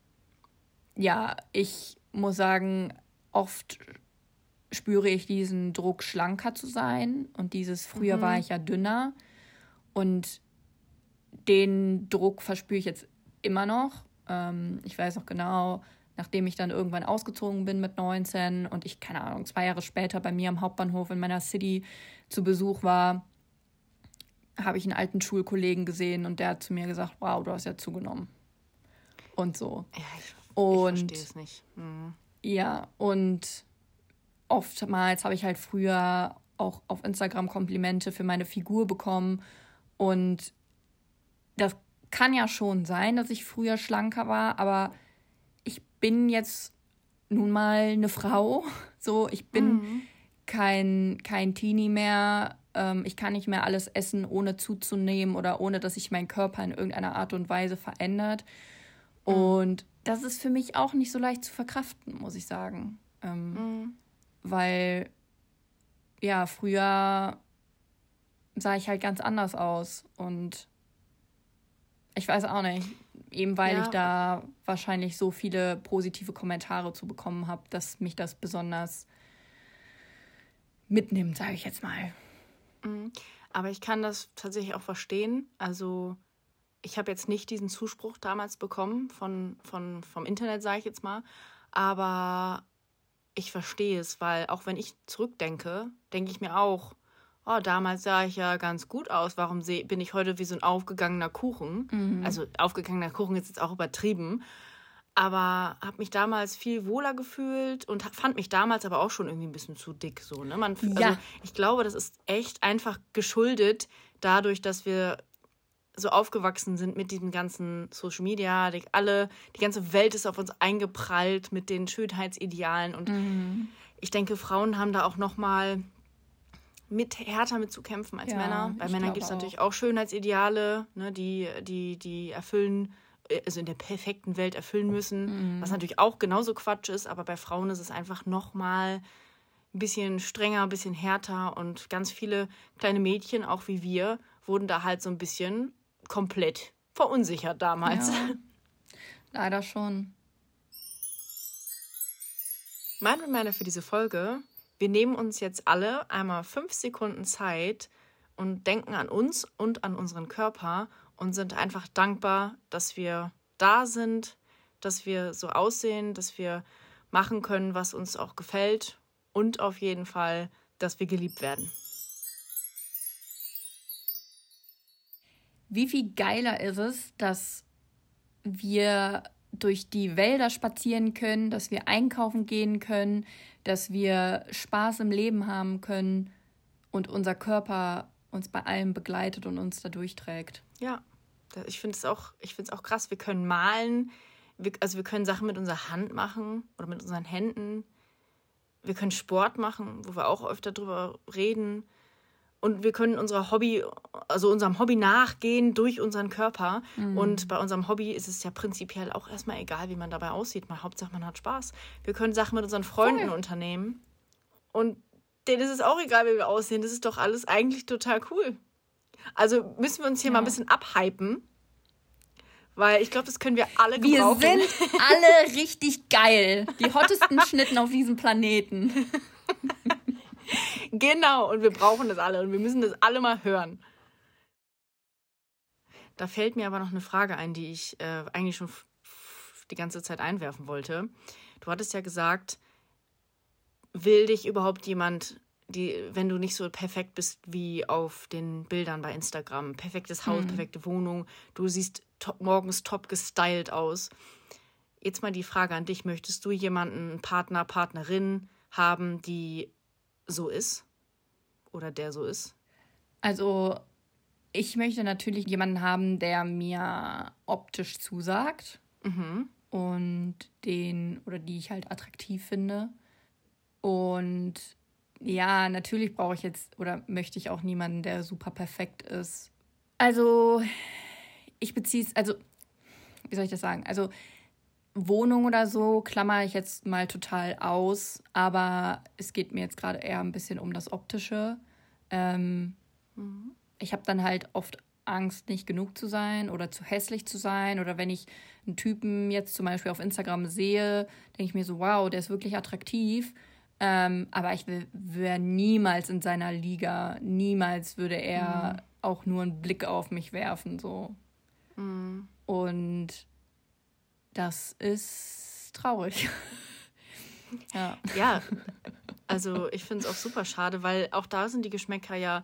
ja, ich muss sagen, oft spüre ich diesen Druck, schlanker zu sein. Und dieses, früher mhm. war ich ja dünner. Und den Druck verspüre ich jetzt immer noch. Ähm, ich weiß noch genau, nachdem ich dann irgendwann ausgezogen bin mit 19 und ich, keine Ahnung, zwei Jahre später bei mir am Hauptbahnhof in meiner City zu Besuch war, habe ich einen alten Schulkollegen gesehen und der hat zu mir gesagt, wow, du hast ja zugenommen. Und so. Ja, ich, und, ich verstehe es nicht. Mhm. Ja, und oftmals habe ich halt früher auch auf Instagram Komplimente für meine Figur bekommen. Und das kann ja schon sein, dass ich früher schlanker war, aber ich bin jetzt nun mal eine Frau. So, ich bin mhm. kein, kein Teenie mehr ähm, ich kann nicht mehr alles essen, ohne zuzunehmen oder ohne, dass sich mein Körper in irgendeiner Art und Weise verändert. Mhm. Und das ist für mich auch nicht so leicht zu verkraften, muss ich sagen. Ähm, mhm. Weil, ja, früher sah ich halt ganz anders aus und ich weiß auch nicht, eben weil ja. ich da wahrscheinlich so viele positive Kommentare zu bekommen habe, dass mich das besonders mitnimmt, sage ich jetzt mal. Mhm. Aber ich kann das tatsächlich auch verstehen. Also ich habe jetzt nicht diesen Zuspruch damals bekommen von, von, vom Internet, sage ich jetzt mal. Aber ich verstehe es, weil auch wenn ich zurückdenke, denke ich mir auch, oh, damals sah ich ja ganz gut aus. Warum bin ich heute wie so ein aufgegangener Kuchen? Mhm. Also aufgegangener Kuchen ist jetzt auch übertrieben aber habe mich damals viel wohler gefühlt und fand mich damals aber auch schon irgendwie ein bisschen zu dick so ne man also ja. ich glaube das ist echt einfach geschuldet dadurch dass wir so aufgewachsen sind mit diesen ganzen Social Media die, alle die ganze Welt ist auf uns eingeprallt mit den Schönheitsidealen und mhm. ich denke Frauen haben da auch noch mal mit härter mit zu kämpfen als ja, Männer bei Männern gibt es natürlich auch Schönheitsideale ne die die die erfüllen also in der perfekten Welt erfüllen müssen, mhm. was natürlich auch genauso Quatsch ist, aber bei Frauen ist es einfach nochmal ein bisschen strenger, ein bisschen härter und ganz viele kleine Mädchen, auch wie wir, wurden da halt so ein bisschen komplett verunsichert damals. Ja. Leider schon. Mein Reminder für diese Folge, wir nehmen uns jetzt alle einmal fünf Sekunden Zeit und denken an uns und an unseren Körper und sind einfach dankbar, dass wir da sind, dass wir so aussehen, dass wir machen können, was uns auch gefällt und auf jeden Fall, dass wir geliebt werden. Wie viel geiler ist es, dass wir durch die Wälder spazieren können, dass wir einkaufen gehen können, dass wir Spaß im Leben haben können und unser Körper uns bei allem begleitet und uns da durchträgt. Ja, ich finde es auch, auch krass. Wir können malen, wir, also wir können Sachen mit unserer Hand machen oder mit unseren Händen. Wir können Sport machen, wo wir auch öfter drüber reden. Und wir können unser Hobby, also unserem Hobby nachgehen durch unseren Körper. Mhm. Und bei unserem Hobby ist es ja prinzipiell auch erstmal egal, wie man dabei aussieht. Mal Hauptsache, man hat Spaß. Wir können Sachen mit unseren Freunden Voll. unternehmen. Und denen ist es auch egal, wie wir aussehen. Das ist doch alles eigentlich total cool. Also müssen wir uns hier ja. mal ein bisschen abhypen. Weil ich glaube, das können wir alle gebrauchen. Wir sind alle richtig geil. Die hottesten Schnitten auf diesem Planeten. genau, und wir brauchen das alle und wir müssen das alle mal hören. Da fällt mir aber noch eine Frage ein, die ich äh, eigentlich schon die ganze Zeit einwerfen wollte. Du hattest ja gesagt, will dich überhaupt jemand, die, wenn du nicht so perfekt bist wie auf den Bildern bei Instagram, perfektes Haus, mhm. perfekte Wohnung, du siehst top, morgens top gestylt aus. Jetzt mal die Frage an dich, möchtest du jemanden, Partner, Partnerin haben, die so ist oder der so ist? Also ich möchte natürlich jemanden haben, der mir optisch zusagt mhm. und den oder die ich halt attraktiv finde. Und ja, natürlich brauche ich jetzt oder möchte ich auch niemanden, der super perfekt ist. Also ich beziehe es, also wie soll ich das sagen? Also Wohnung oder so klammer ich jetzt mal total aus, aber es geht mir jetzt gerade eher ein bisschen um das Optische. Ähm, mhm. Ich habe dann halt oft Angst, nicht genug zu sein oder zu hässlich zu sein. Oder wenn ich einen Typen jetzt zum Beispiel auf Instagram sehe, denke ich mir so, wow, der ist wirklich attraktiv. Ähm, aber ich wäre niemals in seiner Liga, niemals würde er mhm. auch nur einen Blick auf mich werfen. So. Mhm. Und das ist traurig. ja. ja, also ich finde es auch super schade, weil auch da sind die Geschmäcker ja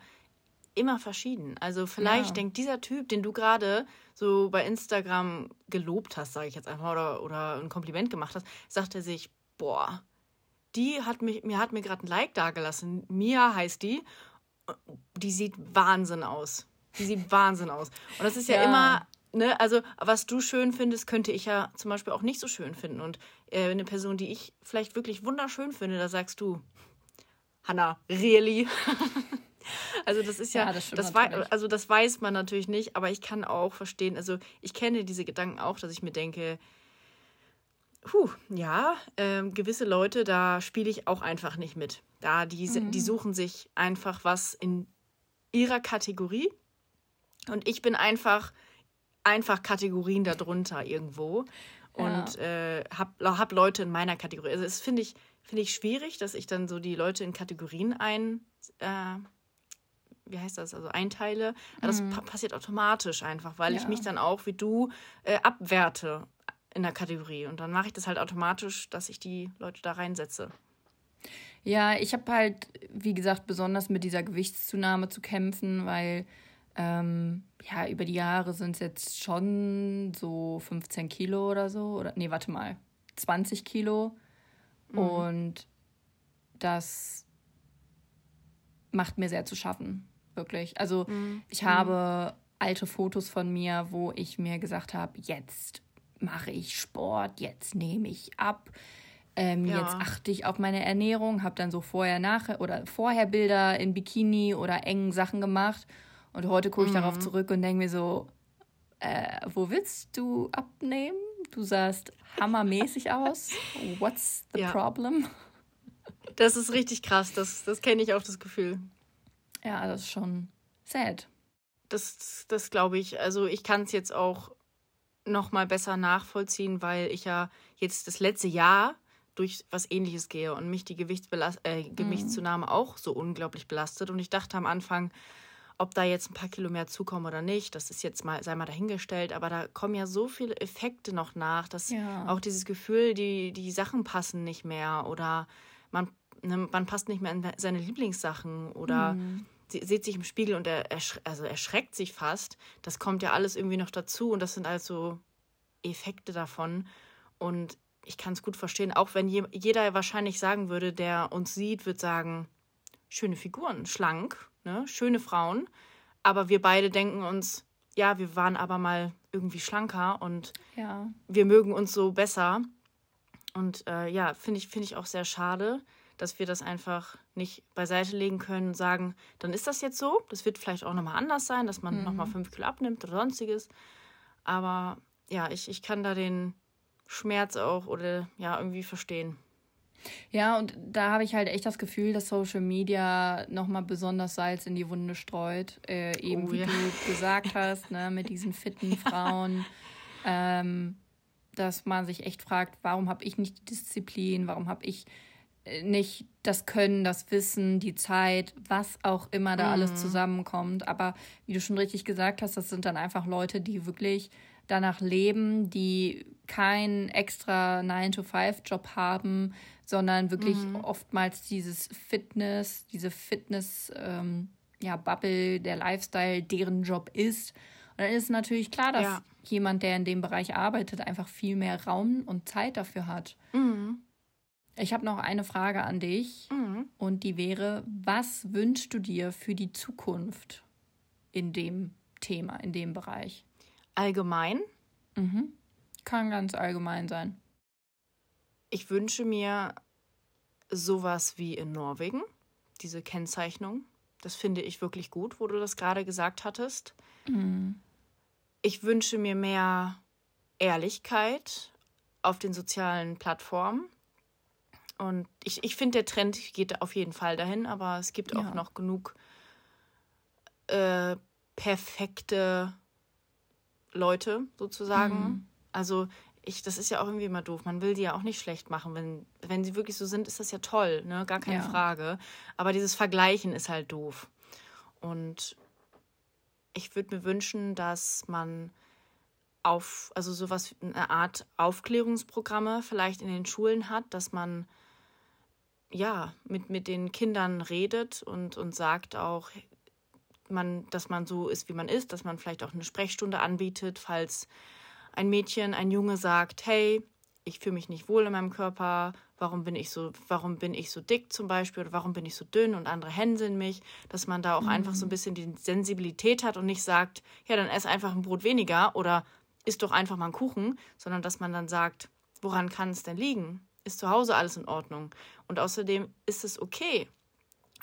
immer verschieden. Also vielleicht ja. denkt dieser Typ, den du gerade so bei Instagram gelobt hast, sage ich jetzt einfach, oder, oder ein Kompliment gemacht hast, sagt er sich, boah, die hat mich, mir hat mir gerade ein Like dagelassen. Mia heißt die. Die sieht Wahnsinn aus. Die sieht Wahnsinn aus. Und das ist ja, ja immer ne, also was du schön findest, könnte ich ja zum Beispiel auch nicht so schön finden. Und äh, eine Person, die ich vielleicht wirklich wunderschön finde, da sagst du, Hanna, really? also das ist ja, ja das, das weiß, also das weiß man natürlich nicht, aber ich kann auch verstehen, also ich kenne diese Gedanken auch, dass ich mir denke, puh, ja, äh, gewisse Leute, da spiele ich auch einfach nicht mit. Da, die, mhm. die suchen sich einfach was in ihrer Kategorie. Und ich bin einfach einfach Kategorien darunter irgendwo und ja. äh, habe hab Leute in meiner Kategorie. Also es finde ich, find ich schwierig, dass ich dann so die Leute in Kategorien ein, äh, wie heißt das, also einteile. Mhm. das pa passiert automatisch einfach, weil ja. ich mich dann auch wie du äh, abwerte in der Kategorie. Und dann mache ich das halt automatisch, dass ich die Leute da reinsetze. Ja, ich habe halt, wie gesagt, besonders mit dieser Gewichtszunahme zu kämpfen, weil ähm, ja, über die Jahre sind es jetzt schon so 15 Kilo oder so. Oder, nee, warte mal, 20 Kilo. Mhm. Und das macht mir sehr zu schaffen, wirklich. Also mhm. ich mhm. habe alte Fotos von mir, wo ich mir gesagt habe, jetzt mache ich Sport, jetzt nehme ich ab. Ähm, ja. Jetzt achte ich auf meine Ernährung, habe dann so vorher, nachher oder vorher Bilder in Bikini oder engen Sachen gemacht und heute gucke ich mhm. darauf zurück und denke mir so, äh, wo willst du abnehmen? Du sahst hammermäßig aus. What's the ja. problem? Das ist richtig krass. Das, das kenne ich auch, das Gefühl. Ja, das ist schon sad. Das, das glaube ich. Also ich kann es jetzt auch noch mal besser nachvollziehen, weil ich ja jetzt das letzte Jahr durch was ähnliches gehe und mich die Gewichtsbelast äh, mhm. Gewichtszunahme auch so unglaublich belastet. Und ich dachte am Anfang, ob da jetzt ein paar Kilo mehr zukommen oder nicht, das ist jetzt mal, sei mal dahingestellt, aber da kommen ja so viele Effekte noch nach, dass ja. auch dieses Gefühl, die, die Sachen passen nicht mehr oder man, ne, man passt nicht mehr in seine Lieblingssachen oder mhm. Sieht sich im Spiegel und er, ersch also erschreckt sich fast. Das kommt ja alles irgendwie noch dazu und das sind also Effekte davon. Und ich kann es gut verstehen, auch wenn je, jeder wahrscheinlich sagen würde, der uns sieht, wird sagen, schöne Figuren, schlank, ne? schöne Frauen, aber wir beide denken uns, ja, wir waren aber mal irgendwie schlanker und Ja. wir mögen uns so besser. Und äh, ja, finde ich, finde ich auch sehr schade, dass wir das einfach nicht beiseite legen können und sagen, dann ist das jetzt so. Das wird vielleicht auch nochmal anders sein, dass man nochmal fünf Kilo abnimmt oder sonstiges. Aber ja, ich, ich kann da den Schmerz auch oder ja, irgendwie verstehen. Ja, und da habe ich halt echt das Gefühl, dass Social Media nochmal besonders Salz in die Wunde streut. Äh, eben Oh, wie ja. du gesagt hast, ne, mit diesen fitten Frauen. ähm, dass man sich echt fragt, warum habe ich nicht die Disziplin, warum habe ich nicht das Können, das Wissen, die Zeit, was auch immer da alles zusammenkommt. Aber wie du schon richtig gesagt hast, das sind dann einfach Leute, die wirklich danach leben, die keinen extra 9-to-5-Job haben, sondern wirklich oftmals dieses Fitness, diese Fitness, ähm, ja, Bubble, der Lifestyle, deren Job ist. Und dann ist natürlich klar, dass Ja. jemand, der in dem Bereich arbeitet, einfach viel mehr Raum und Zeit dafür hat. Ich habe noch eine Frage an dich und die wäre, was wünschst du dir für die Zukunft in dem Thema, in dem Bereich? Allgemein, Kann ganz allgemein sein. ich wünsche mir sowas wie in Norwegen, diese Kennzeichnung. Das finde ich wirklich gut, wo du das gerade gesagt hattest. Ich wünsche mir mehr Ehrlichkeit auf den sozialen Plattformen. Und ich, ich finde, der Trend geht auf jeden Fall dahin, aber es gibt auch Ja. noch genug äh, perfekte Leute sozusagen. Also ich, das ist ja auch irgendwie immer doof. Man will die ja auch nicht schlecht machen. Wenn, wenn sie wirklich so sind, ist das ja toll, ne? Gar keine Ja. Frage. Aber dieses Vergleichen ist halt doof. Und ich würde mir wünschen, dass man auf, also sowas, eine Art Aufklärungsprogramme vielleicht in den Schulen hat, dass man ja mit, mit den Kindern redet und, und sagt auch, man, dass man so ist, wie man ist, dass man vielleicht auch eine Sprechstunde anbietet, falls ein Mädchen, ein Junge sagt, hey, ich fühle mich nicht wohl in meinem Körper, warum bin ich so, warum bin ich so dick zum Beispiel oder warum bin ich so dünn und andere hänseln mich, dass man da auch einfach so ein bisschen die Sensibilität hat und nicht sagt, ja, dann ess einfach ein Brot weniger oder isst doch einfach mal einen Kuchen, sondern dass man dann sagt, woran kann es denn liegen? Ist zu Hause alles in Ordnung? Und außerdem ist es okay,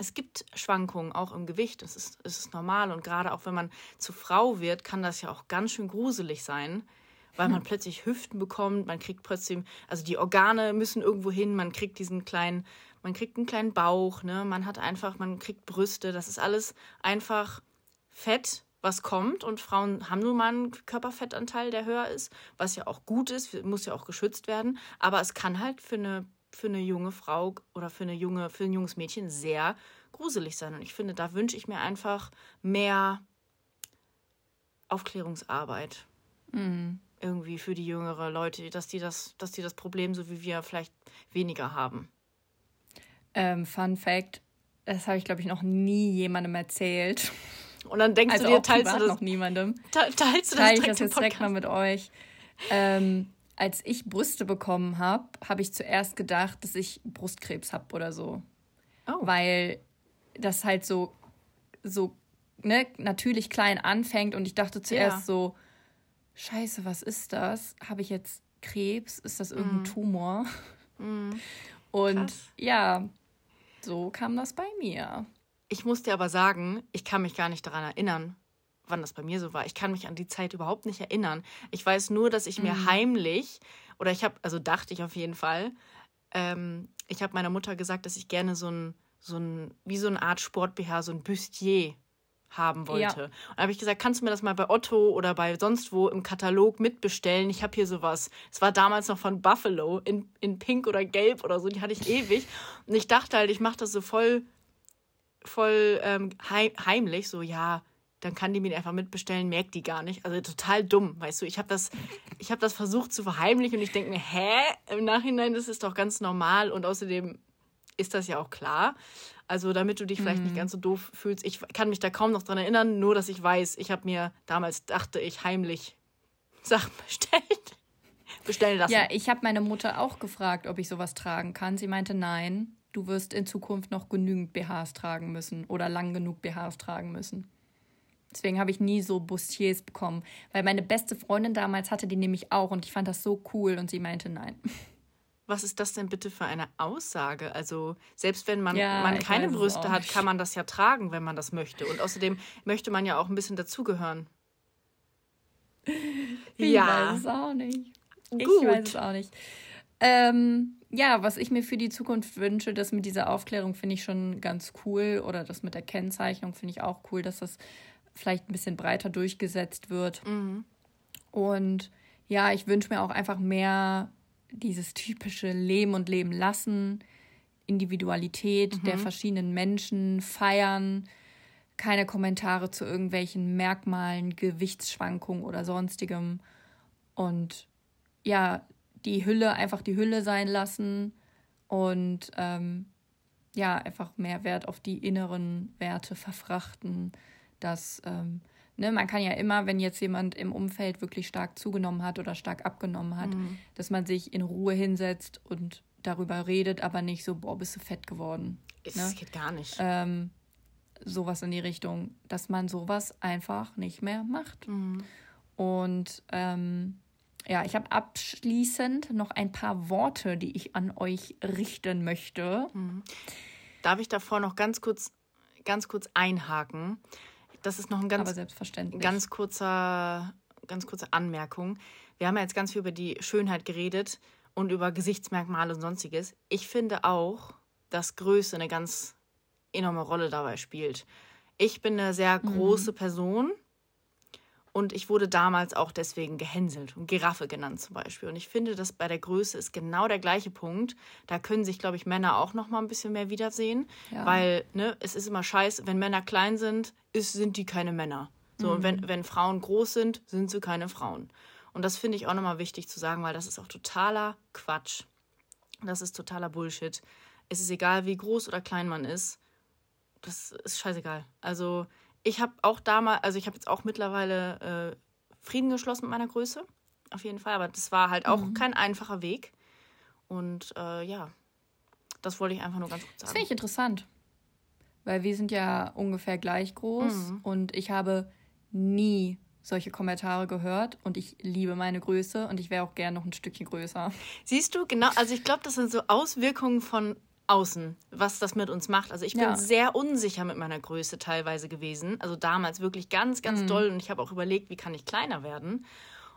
es gibt Schwankungen auch im Gewicht. Es ist, es ist normal. Und gerade auch wenn man zu Frau wird, kann das ja auch ganz schön gruselig sein, weil man plötzlich Hüften bekommt. Man kriegt plötzlich, also die Organe müssen irgendwo hin. Man kriegt diesen kleinen, man kriegt einen kleinen Bauch. Ne? Man hat einfach, man kriegt Brüste. Das ist alles einfach Fett, was kommt. Und Frauen haben nun mal einen Körperfettanteil, der höher ist, was ja auch gut ist, muss ja auch geschützt werden. Aber es kann halt für eine für eine junge Frau oder für eine junge, für ein junges Mädchen sehr gruselig sein. Und ich finde, da wünsche ich mir einfach mehr Aufklärungsarbeit. Irgendwie für die jüngere Leute, dass die das, dass die das Problem, so wie wir, vielleicht weniger haben. Ähm, Fun Fact: Das habe ich, glaube ich, noch nie jemandem erzählt. Und dann denkst Also du dir, auch teilst du das, noch niemandem. te- teilst du das Teile ich das jetzt direkt mal mit euch. Ähm, als ich Brüste bekommen habe, habe ich zuerst gedacht, dass ich Brustkrebs habe oder so. Oh. Weil das halt so, so ne, natürlich klein anfängt und ich dachte zuerst Ja. so, scheiße, was ist das? Habe ich jetzt Krebs? Ist das irgendein Tumor? Und Mhm. Krass. ja, so kam das bei mir. Ich muss dir aber sagen, ich kann mich gar nicht daran erinnern, wann das bei mir so war. Ich kann mich an die Zeit überhaupt nicht erinnern. Ich weiß nur, dass ich mir heimlich, oder ich habe, also dachte ich auf jeden Fall, ähm, ich habe meiner Mutter gesagt, dass ich gerne so ein, so ein, wie so eine Art Sport-BH, so ein Bustier haben wollte. Ja. Und da habe ich gesagt, kannst du mir das mal bei Otto oder bei sonst wo im Katalog mitbestellen? Ich habe hier sowas. Es war damals noch von Buffalo in, in Pink oder Gelb oder so. Die hatte ich ewig. Und ich dachte halt, ich mache das so voll voll ähm, heim, heimlich, so ja, dann kann die mir einfach mitbestellen, merkt die gar nicht. Also total dumm, weißt du. Ich habe das, ich habe das versucht zu verheimlichen und ich denke mir, hä? Im Nachhinein das ist doch ganz normal und außerdem ist das ja auch klar. Also damit du dich vielleicht nicht ganz so doof fühlst. Ich kann mich da kaum noch dran erinnern, nur dass ich weiß, ich habe mir damals, dachte ich, heimlich Sachen bestellt. Bestellen lassen. Ja, ich habe meine Mutter auch gefragt, ob ich sowas tragen kann. Sie meinte nein. Du wirst in Zukunft noch genügend BHs tragen müssen oder lang genug BHs tragen müssen. Deswegen habe ich nie so Bustiers bekommen, weil meine beste Freundin damals hatte die nämlich auch und ich fand das so cool und sie meinte nein. Was ist das denn bitte für eine Aussage? Also, selbst wenn man, ja, man keine Brüste hat, kann man das ja tragen, wenn man das möchte. Und außerdem möchte man ja auch ein bisschen dazugehören. Ich ja. weiß es auch nicht. Gut. Ich weiß es auch nicht. Ähm, ja, was ich mir für die Zukunft wünsche, das mit dieser Aufklärung finde ich schon ganz cool. Oder das mit der Kennzeichnung finde ich auch cool, dass das vielleicht ein bisschen breiter durchgesetzt wird. Mhm. Und ja, ich wünsche mir auch einfach mehr dieses typische Leben und Leben lassen, Individualität mhm. der verschiedenen Menschen, feiern, keine Kommentare zu irgendwelchen Merkmalen, Gewichtsschwankungen oder sonstigem. Und ja, die Hülle einfach die Hülle sein lassen und ähm, ja, einfach mehr Wert auf die inneren Werte verfrachten. Dass, ähm, ne, man kann ja immer, wenn jetzt jemand im Umfeld wirklich stark zugenommen hat oder stark abgenommen hat, mhm. dass man sich in Ruhe hinsetzt und darüber redet, aber nicht so, boah, bist du fett geworden. Es ne? geht gar nicht. Ähm, sowas in die Richtung, dass man sowas einfach nicht mehr macht. Mhm. Und ähm, ja, ich habe abschließend noch ein paar Worte, die ich an euch richten möchte. Mhm. Darf ich davor noch ganz kurz, ganz kurz einhaken? Das ist noch ein ganz, ganz kurzer, ganz kurze Anmerkung. Wir haben ja jetzt ganz viel über die Schönheit geredet und über Gesichtsmerkmale und sonstiges. Ich finde auch, dass Größe eine ganz enorme Rolle dabei spielt. Ich bin eine sehr mhm. große mhm. Person und ich wurde damals auch deswegen gehänselt und Giraffe genannt zum Beispiel. Und ich finde, dass bei der Größe ist genau der gleiche Punkt. Da können sich, glaube ich, Männer auch noch mal ein bisschen mehr wiedersehen. Ja. Weil ne, es ist immer scheiße, wenn Männer klein sind, ist, sind die keine Männer. So, mhm. und wenn, wenn Frauen groß sind, sind sie keine Frauen. Und das finde ich auch nochmal wichtig zu sagen, weil das ist auch totaler Quatsch. Das ist totaler Bullshit. Es ist egal, wie groß oder klein man ist. Das ist scheißegal. Also ich habe auch damals, also ich habe jetzt auch mittlerweile äh, Frieden geschlossen mit meiner Größe, auf jeden Fall. Aber das war halt auch mhm. kein einfacher Weg. Und äh, ja, das wollte ich einfach nur ganz kurz sagen. Das finde ich interessant, weil wir sind ja ungefähr gleich groß mhm. und ich habe nie solche Kommentare gehört und ich liebe meine Größe und ich wäre auch gern noch ein Stückchen größer. Siehst du, genau, also ich glaube, das sind so Auswirkungen von außen, was das mit uns macht. Also ich bin ja. sehr unsicher mit meiner Größe teilweise gewesen. Also damals wirklich ganz, ganz mhm. doll. Und ich habe auch überlegt, wie kann ich kleiner werden.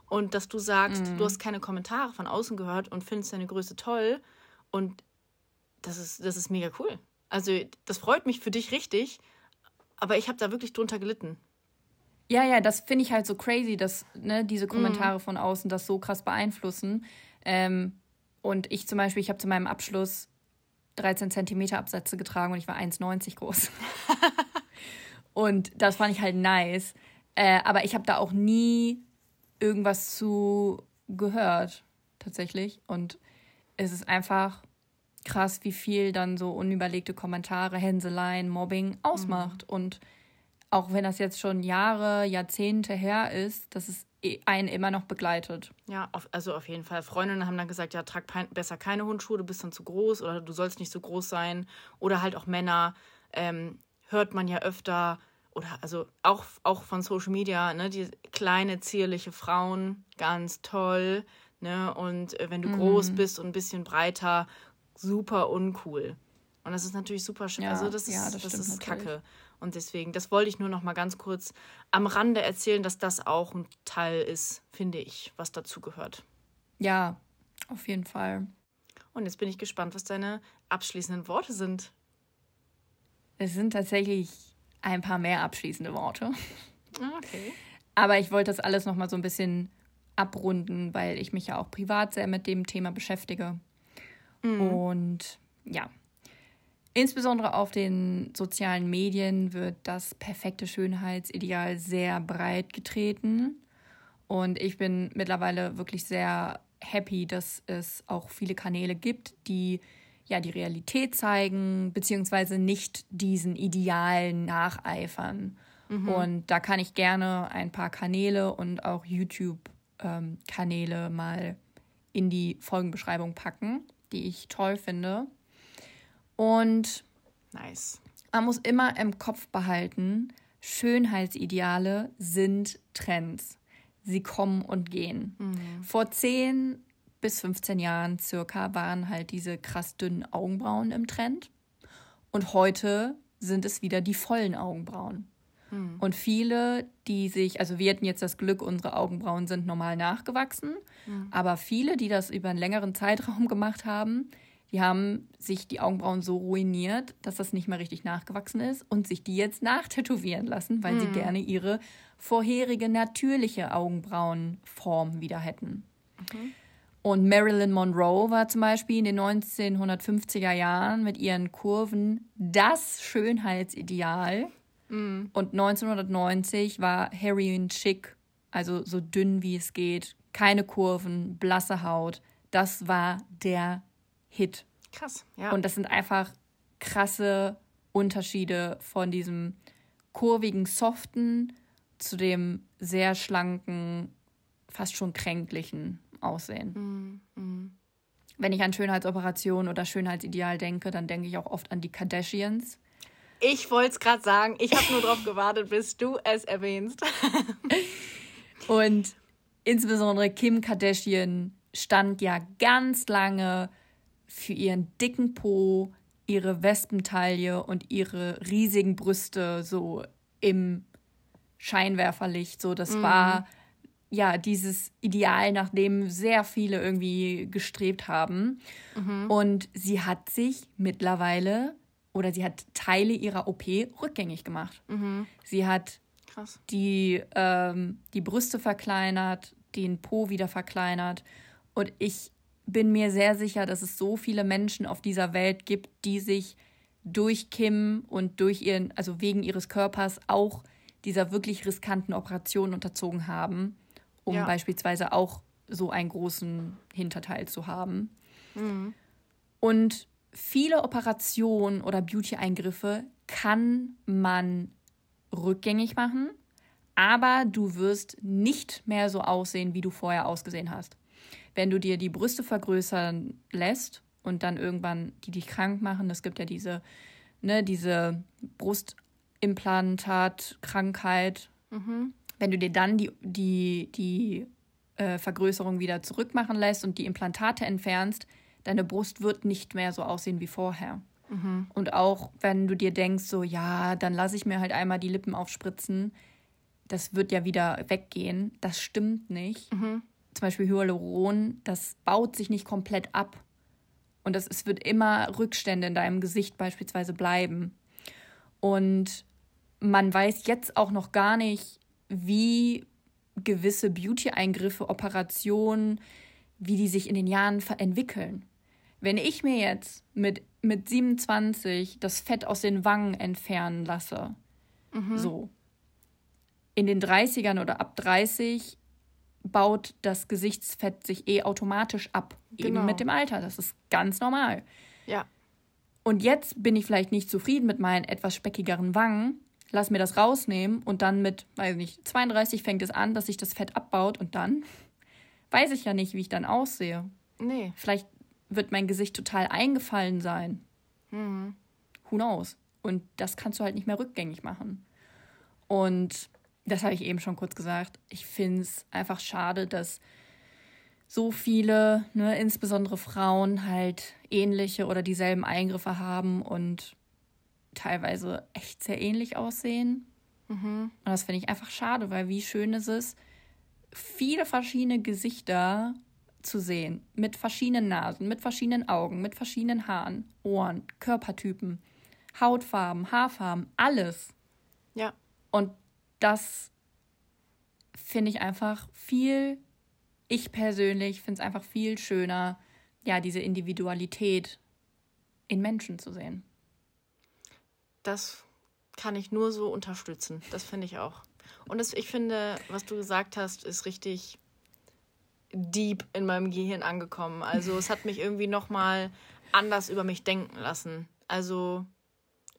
Und dass du sagst, mhm. du hast keine Kommentare von außen gehört und findest deine Größe toll. Und das ist, das ist mega cool. Also das freut mich für dich richtig. Aber ich habe da wirklich drunter gelitten. Ja, ja, das finde ich halt so crazy, dass ne, diese Kommentare mhm. von außen das so krass beeinflussen. Ähm, und ich zum Beispiel, ich habe zu meinem Abschluss 13 Zentimeter Absätze getragen und ich war 1,90 groß. und das fand ich halt nice. Äh, aber ich habe da auch nie irgendwas zu gehört, tatsächlich. Und es ist einfach krass, wie viel dann so unüberlegte Kommentare, Hänseleien, Mobbing ausmacht. Mhm. Und auch wenn das jetzt schon Jahre, Jahrzehnte her ist, dass es einen immer noch begleitet. Ja, auf, also auf jeden Fall. Freundinnen haben dann gesagt, ja, trag besser keine Hundschuhe, du bist dann zu groß oder du sollst nicht so groß sein. Oder halt auch Männer, ähm, hört man ja öfter, oder also auch, auch von Social Media, ne, die kleine, zierliche Frauen, ganz toll. Ne? Und äh, wenn du mhm. groß bist und ein bisschen breiter, super uncool. Und das ist natürlich super schön. Ja, also das ist, ja, das, das ist Kacke. Und deswegen, das wollte ich nur noch mal ganz kurz am Rande erzählen, dass das auch ein Teil ist, finde ich, was dazu gehört. Ja, auf jeden Fall. Und jetzt bin ich gespannt, was deine abschließenden Worte sind. Es sind tatsächlich ein paar mehr abschließende Worte. Ah, okay. Aber ich wollte das alles noch mal so ein bisschen abrunden, weil ich mich ja auch privat sehr mit dem Thema beschäftige. Mhm. Und ja, Insbesondere auf den sozialen Medien wird das perfekte Schönheitsideal sehr breit getreten. Und ich bin mittlerweile wirklich sehr happy, dass es auch viele Kanäle gibt, die ja die Realität zeigen, beziehungsweise nicht diesen Idealen nacheifern. Mhm. Und da kann ich gerne ein paar Kanäle und auch YouTube-Kanäle ähm, mal in die Folgenbeschreibung packen, die ich toll finde. Und nice. man muss immer im Kopf behalten, Schönheitsideale sind Trends. Sie kommen und gehen. Mhm. Vor 10 bis 15 Jahren circa waren halt diese krass dünnen Augenbrauen im Trend. Und heute sind es wieder die vollen Augenbrauen. Mhm. Und viele, die sich, also wir hatten jetzt das Glück, unsere Augenbrauen sind normal nachgewachsen, Mhm. aber viele, die das über einen längeren Zeitraum gemacht haben, die haben sich die Augenbrauen so ruiniert, dass das nicht mehr richtig nachgewachsen ist und sich die jetzt nachtätowieren lassen, weil sie Mhm. gerne ihre vorherige natürliche Augenbrauenform wieder hätten. Und Marilyn Monroe war zum Beispiel in den 1950er Jahren mit ihren Kurven das Schönheitsideal. Mhm. Und 1990 war Heroin Chic, also so dünn wie es geht, keine Kurven, blasse Haut. Das war der Hit. Krass, ja. Und das sind einfach krasse Unterschiede von diesem kurvigen, soften zu dem sehr schlanken, fast schon kränklichen Aussehen. Mhm. Wenn ich an Schönheitsoperation oder Schönheitsideal denke, dann denke ich auch oft an die Kardashians. Ich wollte es gerade sagen. Ich habe nur darauf gewartet, bis du es erwähnst. Und insbesondere Kim Kardashian stand ja ganz lange für ihren dicken Po, ihre Wespentaille und ihre riesigen Brüste so im Scheinwerferlicht. So, das war ja dieses Ideal, nach dem sehr viele irgendwie gestrebt haben. Und sie hat sich mittlerweile oder sie hat Teile ihrer OP rückgängig gemacht. Sie hat Krass. die, ähm, die Brüste verkleinert, den Po wieder verkleinert. Und ich bin mir sehr sicher, dass es so viele Menschen auf dieser Welt gibt, die sich durch Kim und durch ihren, also wegen ihres Körpers auch dieser wirklich riskanten Operation unterzogen haben, um Ja. beispielsweise auch so einen großen Hinterteil zu haben. Und viele Operationen oder Beauty-Eingriffe kann man rückgängig machen, aber du wirst nicht mehr so aussehen, wie du vorher ausgesehen hast. Wenn du dir die Brüste vergrößern lässt und dann irgendwann die dich krank machen, es gibt ja diese, ne, diese Brustimplantat-Krankheit. Wenn du dir dann die, die, die äh, Vergrößerung wieder zurückmachen lässt und die Implantate entfernst, deine Brust wird nicht mehr so aussehen wie vorher. Und auch wenn du dir denkst, so ja, dann lasse ich mir halt einmal die Lippen aufspritzen, das wird ja wieder weggehen. Das stimmt nicht. Zum Beispiel Hyaluron, das baut sich nicht komplett ab. Und das, es wird immer Rückstände in deinem Gesicht beispielsweise bleiben. Und man weiß jetzt auch noch gar nicht, wie gewisse Beauty-Eingriffe, Operationen, wie die sich in den Jahren entwickeln. Wenn ich mir jetzt mit, mit 27 das Fett aus den Wangen entfernen lasse, so, in den 30ern oder ab 30 baut das Gesichtsfett sich eh automatisch ab. Genau. Eben mit dem Alter. Das ist ganz normal. Ja. Und jetzt bin ich vielleicht nicht zufrieden mit meinen etwas speckigeren Wangen, lass mir das rausnehmen und dann mit, weiß nicht, 32 fängt es an, dass sich das Fett abbaut und dann weiß ich ja nicht, wie ich dann aussehe. Nee. Vielleicht wird mein Gesicht total eingefallen sein. Who knows? Und das kannst du halt nicht mehr rückgängig machen. Und das habe ich eben schon kurz gesagt. Ich finde es einfach schade, dass so viele, ne, insbesondere Frauen, halt ähnliche oder dieselben Eingriffe haben und teilweise echt sehr ähnlich aussehen. Und das finde ich einfach schade, weil wie schön ist es, viele verschiedene Gesichter zu sehen. Mit verschiedenen Nasen, mit verschiedenen Augen, mit verschiedenen Haaren, Ohren, Körpertypen, Hautfarben, Haarfarben, alles. Ja. Und das finde ich einfach viel, ich persönlich finde es einfach viel schöner, ja, diese Individualität in Menschen zu sehen. Das kann ich nur so unterstützen. Das finde ich auch. Und das, ich finde, was du gesagt hast, ist richtig deep in meinem Gehirn angekommen. Also es hat mich irgendwie nochmal anders über mich denken lassen. Also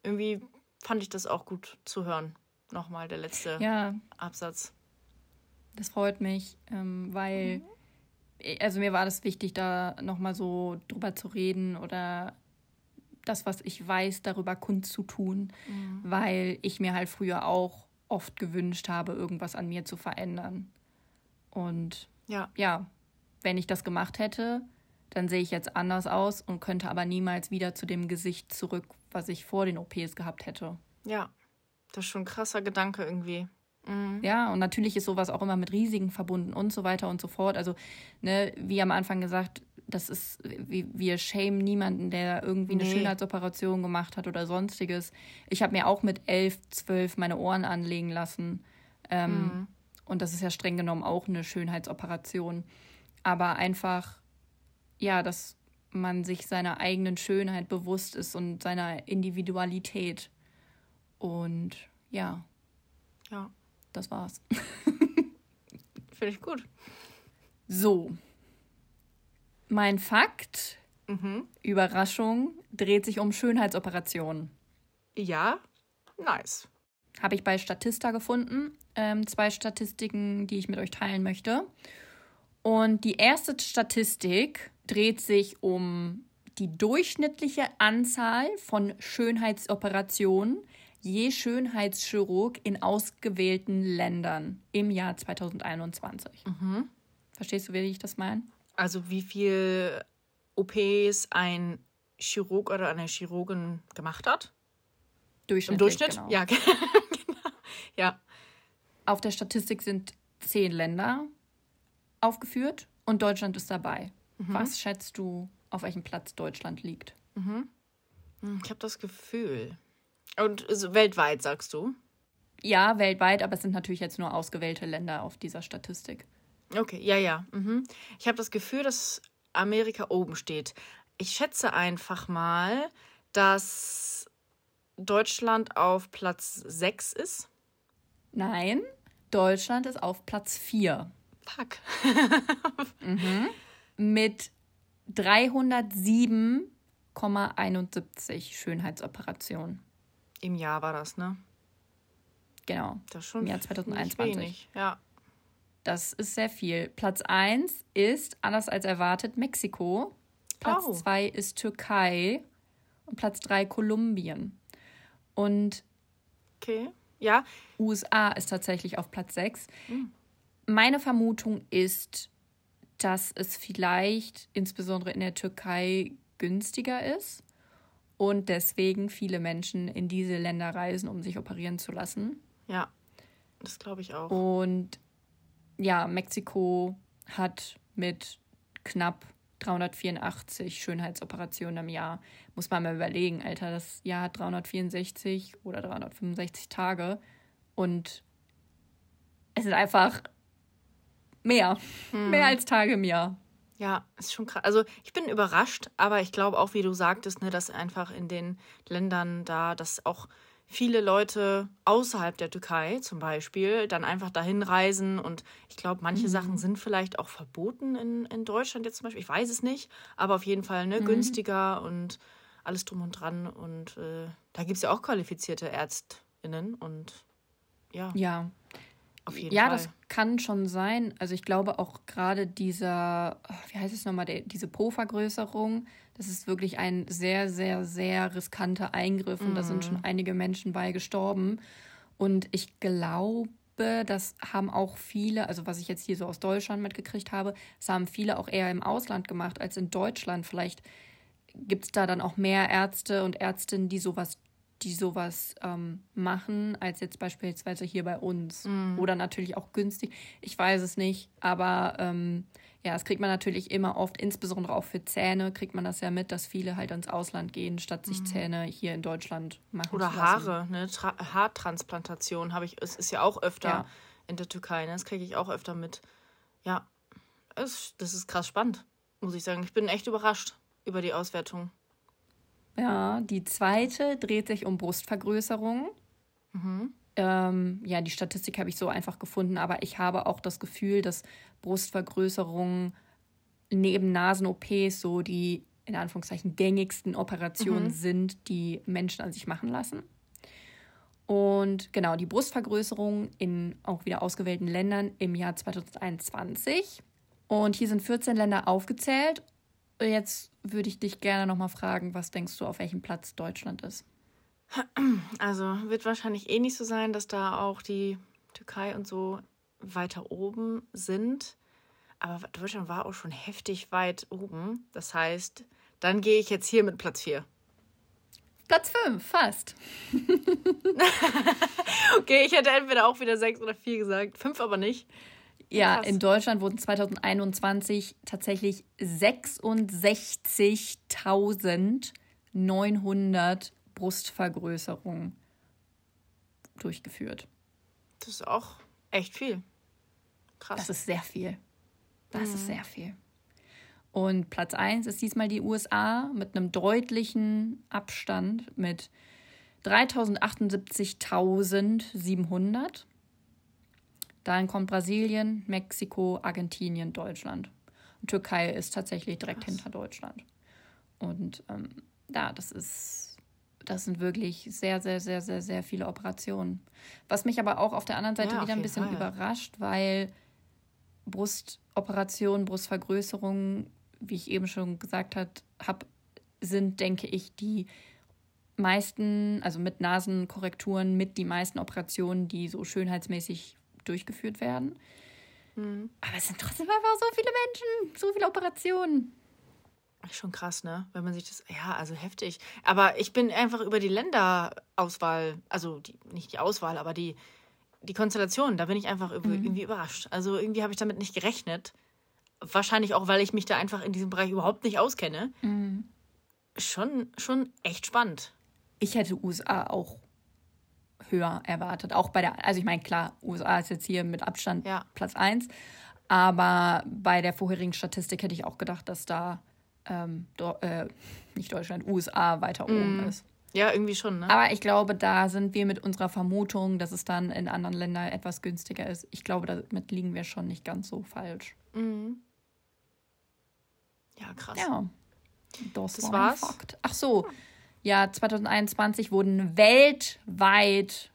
irgendwie fand ich das auch gut zu hören. Nochmal der letzte Ja, Absatz. Das freut mich, ähm, weil, also mir war das wichtig, da nochmal so drüber zu reden oder das, was ich weiß, darüber kundzutun, mhm. weil ich mir halt früher auch oft gewünscht habe, irgendwas an mir zu verändern. Und ja, ja wenn ich das gemacht hätte, dann sehe ich jetzt anders aus und könnte aber niemals wieder zu dem Gesicht zurück, was ich vor den OPs gehabt hätte. Ja, das ist schon ein krasser Gedanke irgendwie. Mhm. Ja, und natürlich ist sowas auch immer mit Risiken verbunden und so weiter und so fort. Also, ne, wie am Anfang gesagt, das ist, wir, wir schämen niemanden, der irgendwie eine nee. Schönheitsoperation gemacht hat oder sonstiges. Ich habe mir auch mit elf, zwölf meine Ohren anlegen lassen. Ähm, mhm. Und das ist ja streng genommen auch eine Schönheitsoperation. Aber einfach, ja, dass man sich seiner eigenen Schönheit bewusst ist und seiner Individualität. Und ja. Ja. Das war's. Finde ich gut. So, mein Fakt, mhm. Überraschung, dreht sich um Schönheitsoperationen. Ja, nice. Habe ich bei Statista gefunden. Ähm, zwei Statistiken, die ich mit euch teilen möchte. Und die erste Statistik dreht sich um die durchschnittliche Anzahl von Schönheitsoperationen je Schönheitschirurg in ausgewählten Ländern im Jahr 2021. Mhm. Verstehst du, wie ich das meine? Also wie viel OPs ein Chirurg oder eine Chirurgin gemacht hat? Durchschnitt. Im Durchschnitt? Genau. Ja, genau. ja. Auf der Statistik sind zehn Länder aufgeführt und Deutschland ist dabei. Mhm. Was schätzt du, auf welchem Platz Deutschland liegt? Mhm. Hm, ich habe das Gefühl. Und also weltweit, sagst du? Ja, weltweit, aber es sind natürlich jetzt nur ausgewählte Länder auf dieser Statistik. Okay, ja, ja. Mhm. Ich habe das Gefühl, dass Amerika oben steht. Ich schätze einfach mal, dass Deutschland auf Platz 6 ist. Nein, Deutschland ist auf Platz 4. Fuck. mhm. Mit 307,71 Schönheitsoperationen. Im Jahr war das, ne? Genau. Das schon Im Jahr 2021. Wenig, ja. Das ist sehr viel. Platz 1 ist, anders als erwartet, Mexiko. Platz 2 oh. ist Türkei. Und Platz 3 Kolumbien. Und okay. ja. USA ist tatsächlich auf Platz 6. Mhm. Meine Vermutung ist, dass es vielleicht insbesondere in der Türkei günstiger ist und deswegen viele Menschen in diese Länder reisen, um sich operieren zu lassen. Ja, das glaube ich auch. Und ja, Mexiko hat mit knapp 384 Schönheitsoperationen im Jahr. Muss man mal überlegen, Alter, das Jahr hat 364 oder 365 Tage und es sind einfach mehr. Hm. Mehr als Tage im Jahr. Ja, ist schon krass. Also ich bin überrascht, aber ich glaube auch, wie du sagtest, ne, dass einfach in den Ländern da, dass auch viele Leute außerhalb der Türkei zum Beispiel dann einfach dahin reisen. Und ich glaube, manche mhm. Sachen sind vielleicht auch verboten in, in Deutschland jetzt zum Beispiel. Ich weiß es nicht, aber auf jeden Fall ne, mhm. günstiger und alles drum und dran. Und äh, da gibt es ja auch qualifizierte ÄrztInnen und ja. Ja. Auf jeden ja, Fall. das kann schon sein. Also ich glaube auch gerade dieser, wie heißt es nochmal, diese Po-Vergrößerung, das ist wirklich ein sehr, sehr, sehr riskanter Eingriff und da sind schon mhm. einige Menschen bei gestorben. Und ich glaube, das haben auch viele, also was ich jetzt hier so aus Deutschland mitgekriegt habe, das haben viele auch eher im Ausland gemacht als in Deutschland. Vielleicht gibt es da dann auch mehr Ärzte und Ärztinnen, die sowas die sowas ähm, machen, als jetzt beispielsweise hier bei uns. Mm. Oder natürlich auch günstig. Ich weiß es nicht, aber ähm, ja, das kriegt man natürlich immer oft, insbesondere auch für Zähne, kriegt man das ja mit, dass viele halt ins Ausland gehen, statt sich mm. Zähne hier in Deutschland machen Oder zu lassen. Haare, ne? Tra Haartransplantation habe ich, es ist ja auch öfter ja. in der Türkei, ne? Das kriege ich auch öfter mit. Ja, es, das ist krass spannend, muss ich sagen. Ich bin echt überrascht über die Auswertung. Ja, die zweite dreht sich um Brustvergrößerung. Mhm. Ähm, ja, die Statistik habe ich so einfach gefunden, aber ich habe auch das Gefühl, dass Brustvergrößerung neben Nasen-OPs so die in Anführungszeichen gängigsten Operationen mhm. sind, die Menschen an sich machen lassen. Und genau, die Brustvergrößerung in auch wieder ausgewählten Ländern im Jahr 2021. Und hier sind 14 Länder aufgezählt jetzt würde ich dich gerne nochmal fragen, was denkst du, auf welchem Platz Deutschland ist? Also wird wahrscheinlich eh nicht so sein, dass da auch die Türkei und so weiter oben sind. Aber Deutschland war auch schon heftig weit oben. Das heißt, dann gehe ich jetzt hier mit Platz 4. Platz 5, fast. okay, ich hätte entweder auch wieder 6 oder 4 gesagt. 5 aber nicht. Ja, Krass. in Deutschland wurden 2021 tatsächlich 66.900 Brustvergrößerungen durchgeführt. Das ist auch echt viel. Krass. Das ist sehr viel. Das mhm. ist sehr viel. Und Platz 1 ist diesmal die USA mit einem deutlichen Abstand mit 3078.700. Dann kommt Brasilien, Mexiko, Argentinien, Deutschland. Und Türkei ist tatsächlich direkt Krass. hinter Deutschland. Und ähm, ja, das ist, das sind wirklich sehr, sehr, sehr, sehr, sehr viele Operationen. Was mich aber auch auf der anderen Seite ja, wieder ein bisschen Fall. überrascht, weil Brustoperationen, Brustvergrößerungen, wie ich eben schon gesagt habe, sind, denke ich, die meisten, also mit Nasenkorrekturen, mit die meisten Operationen, die so schönheitsmäßig durchgeführt werden. Mhm. Aber es sind trotzdem einfach so viele Menschen, so viele Operationen. Schon krass, ne? Wenn man sich das. Ja, also heftig. Aber ich bin einfach über die Länderauswahl, also die, nicht die Auswahl, aber die, die Konstellation, da bin ich einfach mhm. irgendwie überrascht. Also irgendwie habe ich damit nicht gerechnet. Wahrscheinlich auch, weil ich mich da einfach in diesem Bereich überhaupt nicht auskenne. Mhm. Schon, schon echt spannend. Ich hätte USA auch höher erwartet. Auch bei der, also ich meine, klar, USA ist jetzt hier mit Abstand ja. Platz 1, aber bei der vorherigen Statistik hätte ich auch gedacht, dass da ähm, äh, nicht Deutschland, USA weiter oben mm. ist. Ja, irgendwie schon, ne? Aber ich glaube, da sind wir mit unserer Vermutung, dass es dann in anderen Ländern etwas günstiger ist. Ich glaube, damit liegen wir schon nicht ganz so falsch. Mhm. Ja, krass. Ja. Das, das war war's. Fakt. Ach so. Ja, 2021 wurden weltweit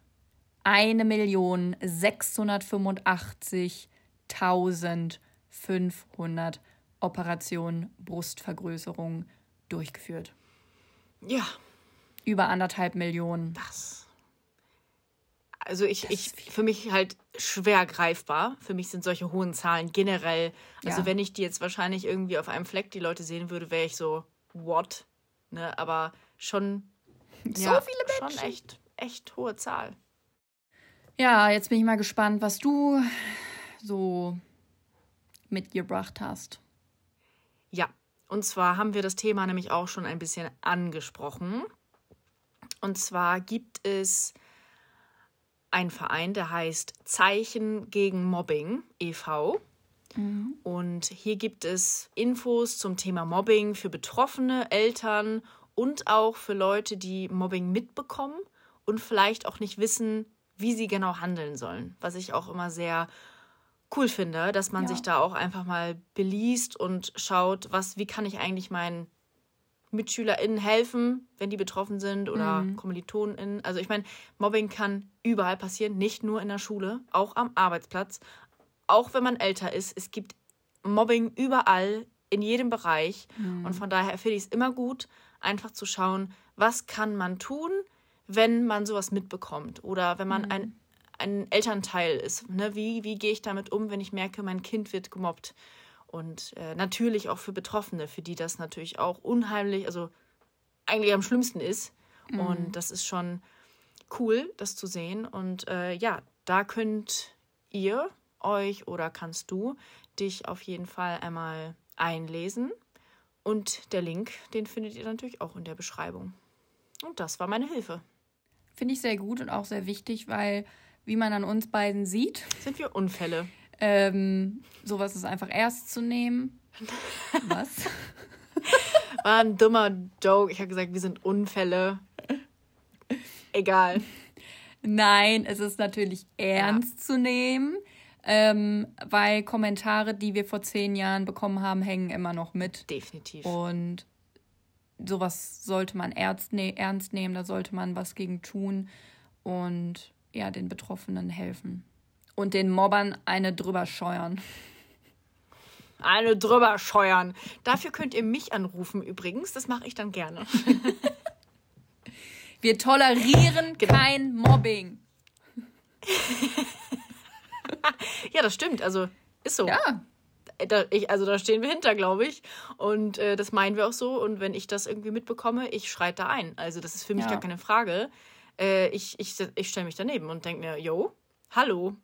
1.685.500 Operationen Brustvergrößerung durchgeführt. Ja. Über anderthalb Millionen. Das. Also ich, ich für mich halt schwer greifbar. Für mich sind solche hohen Zahlen generell. Also ja. wenn ich die jetzt wahrscheinlich irgendwie auf einem Fleck die Leute sehen würde, wäre ich so, what? Ne, aber schon so ja, viele Menschen. Schon echt, echt hohe Zahl. Ja, jetzt bin ich mal gespannt, was du so mitgebracht hast. Ja, und zwar haben wir das Thema nämlich auch schon ein bisschen angesprochen. Und zwar gibt es einen Verein, der heißt Zeichen gegen Mobbing e.V. Mhm. Und hier gibt es Infos zum Thema Mobbing für Betroffene, Eltern und auch für Leute, die Mobbing mitbekommen und vielleicht auch nicht wissen, wie sie genau handeln sollen. Was ich auch immer sehr cool finde, dass man ja. sich da auch einfach mal beliest und schaut, was, wie kann ich eigentlich meinen MitschülerInnen helfen, wenn die betroffen sind oder mhm. KommilitonInnen. Also ich meine, Mobbing kann überall passieren, nicht nur in der Schule, auch am Arbeitsplatz, auch wenn man älter ist. Es gibt Mobbing überall, in jedem Bereich. Mhm. Und von daher finde ich es immer gut, einfach zu schauen, was kann man tun, wenn man sowas mitbekommt oder wenn man mhm. ein, ein Elternteil ist. Ne? Wie, wie gehe ich damit um, wenn ich merke, mein Kind wird gemobbt? Und äh, natürlich auch für Betroffene, für die das natürlich auch unheimlich, also eigentlich am schlimmsten ist. Mhm. Und das ist schon cool, das zu sehen. Und äh, ja, da könnt ihr euch oder kannst du dich auf jeden Fall einmal einlesen. Und der Link, den findet ihr natürlich auch in der Beschreibung. Und das war meine Hilfe. Finde ich sehr gut und auch sehr wichtig, weil, wie man an uns beiden sieht, sind wir Unfälle. Ähm, sowas ist einfach ernst zu nehmen. Was? War ein dummer Joke. Ich habe gesagt, wir sind Unfälle. Egal. Nein, es ist natürlich ernst ja. zu nehmen ähm, weil Kommentare, die wir vor zehn Jahren bekommen haben, hängen immer noch mit. Definitiv. Und sowas sollte man ernst, ne ernst nehmen, da sollte man was gegen tun und ja, den Betroffenen helfen. Und den Mobbern eine drüber scheuern. Eine drüber scheuern. Dafür könnt ihr mich anrufen übrigens. Das mache ich dann gerne. Wir tolerieren genau. kein Mobbing. ja, das stimmt. Also ist so. Ja. Da, ich, also da stehen wir hinter, glaube ich. Und äh, das meinen wir auch so. Und wenn ich das irgendwie mitbekomme, ich schreite da ein. Also das ist für mich ja. gar keine Frage. Äh, ich ich, ich stelle mich daneben und denke mir, yo, hallo,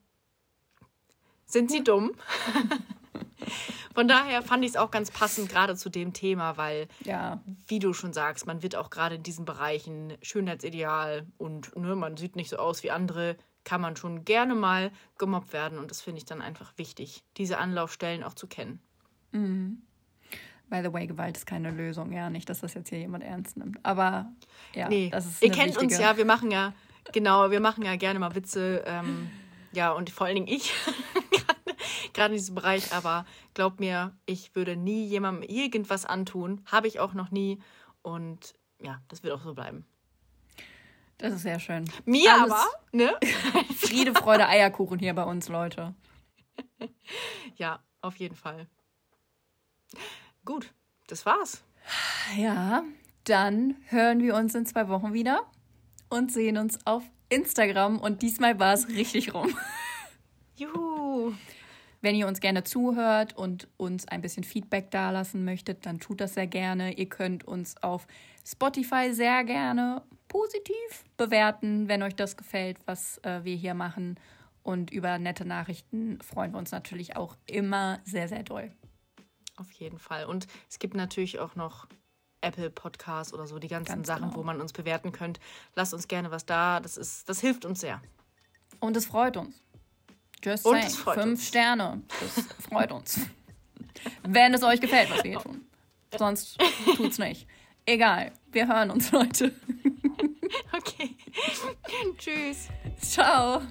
sind Sie dumm? Von daher fand ich es auch ganz passend, gerade zu dem Thema, weil, ja. wie du schon sagst, man wird auch gerade in diesen Bereichen Schönheitsideal und ne, man sieht nicht so aus wie andere, kann man schon gerne mal gemobbt werden. Und das finde ich dann einfach wichtig, diese Anlaufstellen auch zu kennen. Mhm. By the way, Gewalt ist keine Lösung. Ja, nicht, dass das jetzt hier jemand ernst nimmt. Aber ja, nee. das ist. Ihr kennt wichtige... uns ja, wir machen ja, genau, wir machen ja gerne mal Witze. Ähm, ja, und vor allen Dingen ich, gerade in diesem Bereich. Aber glaub mir, ich würde nie jemandem irgendwas antun. Habe ich auch noch nie. Und ja, das wird auch so bleiben. Das ist sehr schön. Mir Alles aber, ne? Friede, Freude, Eierkuchen hier bei uns, Leute. Ja, auf jeden Fall. Gut, das war's. Ja, dann hören wir uns in zwei Wochen wieder und sehen uns auf Instagram. Und diesmal war es richtig rum. Juhu. Wenn ihr uns gerne zuhört und uns ein bisschen Feedback dalassen möchtet, dann tut das sehr gerne. Ihr könnt uns auf Spotify sehr gerne positiv bewerten, wenn euch das gefällt, was äh, wir hier machen. Und über nette Nachrichten freuen wir uns natürlich auch immer sehr, sehr doll. Auf jeden Fall. Und es gibt natürlich auch noch Apple Podcasts oder so, die ganzen Ganz Sachen, genau. wo man uns bewerten könnt. Lasst uns gerne was da. Das, ist, das hilft uns sehr. Und es freut uns. Just Und saying. Fünf uns. Sterne. Das freut uns. Wenn es euch gefällt, was wir hier tun. Sonst tut's nicht. Egal. Wir hören uns, Leute. Okay. Tschüss. Ciao.